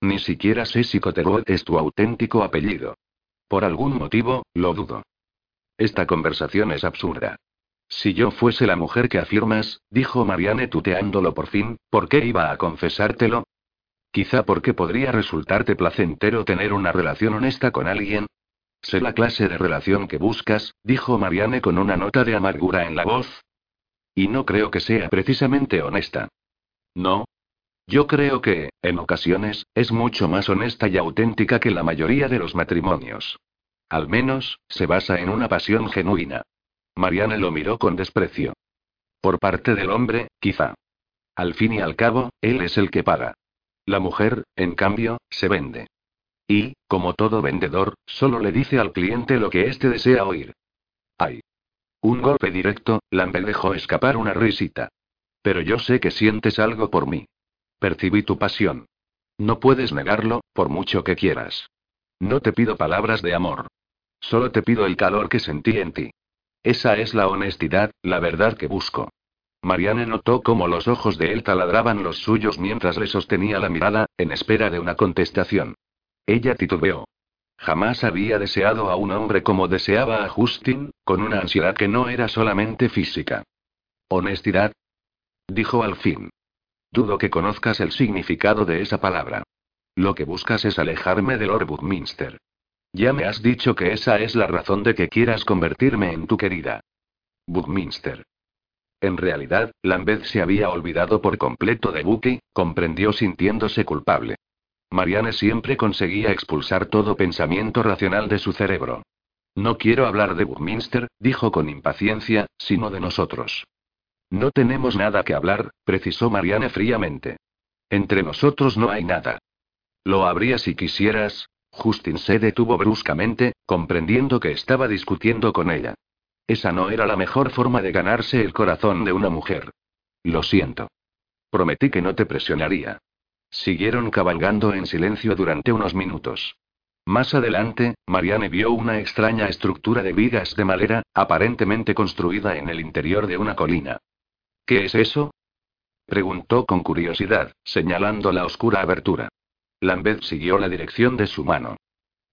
Ni siquiera sé si Cotterwood es tu auténtico apellido. Por algún motivo, lo dudo. Esta conversación es absurda. Si yo fuese la mujer que afirmas, dijo Marianne tuteándolo por fin, ¿por qué iba a confesártelo? Quizá porque podría resultarte placentero tener una relación honesta con alguien. Sé la clase de relación que buscas, dijo Marianne con una nota de amargura en la voz. Y no creo que sea precisamente honesta. No. Yo creo que, en ocasiones, es mucho más honesta y auténtica que la mayoría de los matrimonios. Al menos, se basa en una pasión genuina. Marianne lo miró con desprecio. Por parte del hombre, quizá. Al fin y al cabo, él es el que paga. La mujer, en cambio, se vende. Y, como todo vendedor, solo le dice al cliente lo que éste desea oír. ¡Ay! Un golpe directo, Lambert dejó escapar una risita. Pero yo sé que sientes algo por mí. Percibí tu pasión. No puedes negarlo, por mucho que quieras. No te pido palabras de amor. Solo te pido el calor que sentí en ti. Esa es la honestidad, la verdad que busco. Marianne notó cómo los ojos de él taladraban los suyos mientras le sostenía la mirada, en espera de una contestación. Ella titubeó. Jamás había deseado a un hombre como deseaba a Justin, con una ansiedad que no era solamente física. ¿Honestidad? Dijo al fin. Dudo que conozcas el significado de esa palabra. Lo que buscas es alejarme de Lord Buckminster. Ya me has dicho que esa es la razón de que quieras convertirme en tu querida. Buckminster. En realidad, Lambeth se había olvidado por completo de Bucky, comprendió sintiéndose culpable. Marianne siempre conseguía expulsar todo pensamiento racional de su cerebro. No quiero hablar de Buckminster, dijo con impaciencia, sino de nosotros. No tenemos nada que hablar, precisó Marianne fríamente. Entre nosotros no hay nada. Lo habría si quisieras. Justin se detuvo bruscamente, comprendiendo que estaba discutiendo con ella. Esa no era la mejor forma de ganarse el corazón de una mujer. Lo siento. Prometí que no te presionaría. Siguieron cabalgando en silencio durante unos minutos. Más adelante, Marianne vio una extraña estructura de vigas de madera, aparentemente construida en el interior de una colina. ¿Qué es eso? preguntó con curiosidad, señalando la oscura abertura. Lambeth siguió la dirección de su mano.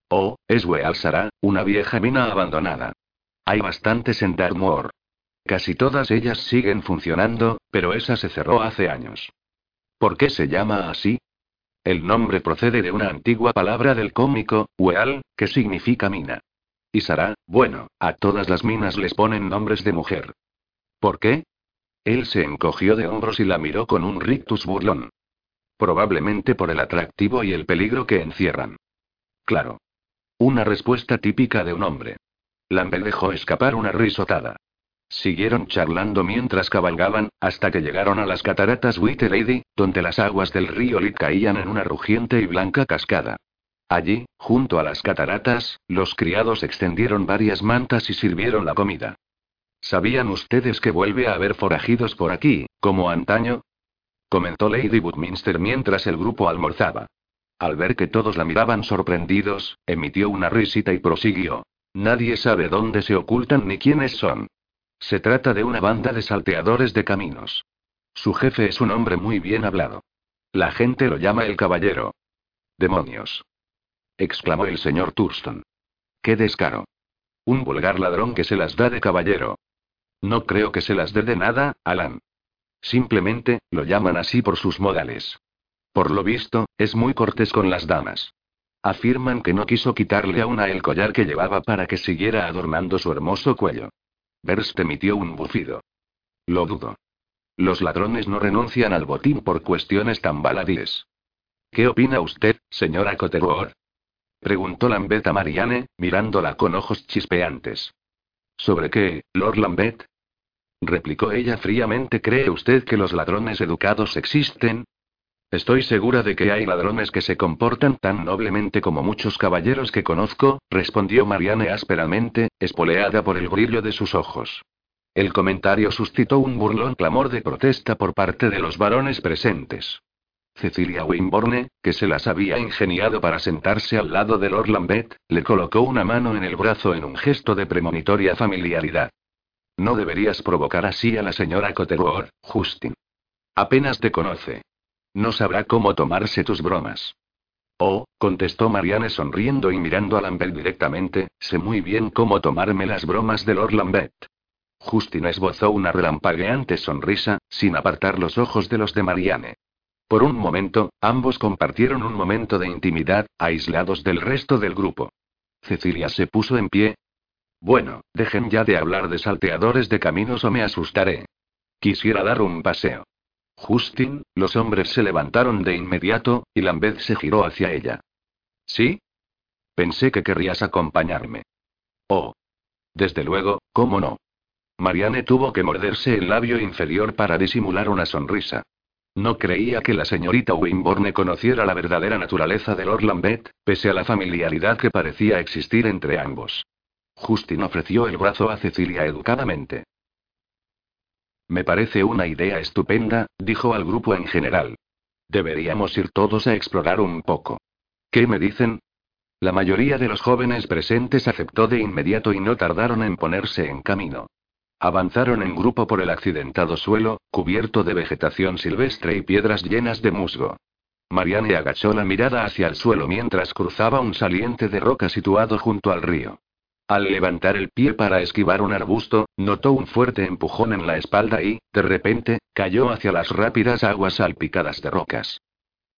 Oh, es Wealsara, una vieja mina abandonada. Hay bastantes en Dartmoor. Casi todas ellas siguen funcionando, pero esa se cerró hace años. ¿Por qué se llama así? El nombre procede de una antigua palabra del cómico, Weal, que significa mina. Y Sara, bueno, a todas las minas les ponen nombres de mujer. ¿Por qué? Él se encogió de hombros y la miró con un rictus burlón. Probablemente por el atractivo y el peligro que encierran. Claro. Una respuesta típica de un hombre. Lambert dejó escapar una risotada. Siguieron charlando mientras cabalgaban, hasta que llegaron a las cataratas White Lady, donde las aguas del río Lit caían en una rugiente y blanca cascada. Allí, junto a las cataratas, los criados extendieron varias mantas y sirvieron la comida. ¿Sabían ustedes que vuelve a haber forajidos por aquí, como antaño? comentó Lady Woodminster mientras el grupo almorzaba. Al ver que todos la miraban sorprendidos, emitió una risita y prosiguió. Nadie sabe dónde se ocultan ni quiénes son. Se trata de una banda de salteadores de caminos. Su jefe es un hombre muy bien hablado. La gente lo llama el caballero. Demonios. exclamó el señor Thurston. ¡Qué descaro! Un vulgar ladrón que se las da de caballero. No creo que se las dé de nada, Alan. Simplemente, lo llaman así por sus modales. Por lo visto, es muy cortés con las damas. Afirman que no quiso quitarle a una el collar que llevaba para que siguiera adornando su hermoso cuello. Berst emitió un bufido. Lo dudo. Los ladrones no renuncian al botín por cuestiones tan baladíes. ¿Qué opina usted, señora Cotterworth? Preguntó Lambeth a Marianne, mirándola con ojos chispeantes. ¿Sobre qué, Lord Lambeth? Replicó ella fríamente. ¿Cree usted que los ladrones educados existen? Estoy segura de que hay ladrones que se comportan tan noblemente como muchos caballeros que conozco, respondió Marianne ásperamente, espoleada por el brillo de sus ojos. El comentario suscitó un burlón clamor de protesta por parte de los varones presentes. Cecilia Wimborne, que se las había ingeniado para sentarse al lado de Lord Lambeth, le colocó una mano en el brazo en un gesto de premonitoria familiaridad. No deberías provocar así a la señora Cotterworth, Justin. Apenas te conoce. No sabrá cómo tomarse tus bromas. Oh, contestó Marianne sonriendo y mirando a Lambert directamente, sé muy bien cómo tomarme las bromas de Lord Lambert. Justin esbozó una relampagueante sonrisa, sin apartar los ojos de los de Marianne. Por un momento, ambos compartieron un momento de intimidad, aislados del resto del grupo. Cecilia se puso en pie. Bueno, dejen ya de hablar de salteadores de caminos o me asustaré. Quisiera dar un paseo. Justin, los hombres se levantaron de inmediato, y Lambeth se giró hacia ella. ¿Sí? Pensé que querrías acompañarme. Oh. Desde luego, ¿cómo no? Marianne tuvo que morderse el labio inferior para disimular una sonrisa. No creía que la señorita Wimborne conociera la verdadera naturaleza de Lord Lambeth, pese a la familiaridad que parecía existir entre ambos. Justin ofreció el brazo a Cecilia educadamente. Me parece una idea estupenda, dijo al grupo en general. Deberíamos ir todos a explorar un poco. ¿Qué me dicen? La mayoría de los jóvenes presentes aceptó de inmediato y no tardaron en ponerse en camino. Avanzaron en grupo por el accidentado suelo, cubierto de vegetación silvestre y piedras llenas de musgo. Marianne agachó la mirada hacia el suelo mientras cruzaba un saliente de roca situado junto al río. Al levantar el pie para esquivar un arbusto, notó un fuerte empujón en la espalda y, de repente, cayó hacia las rápidas aguas salpicadas de rocas.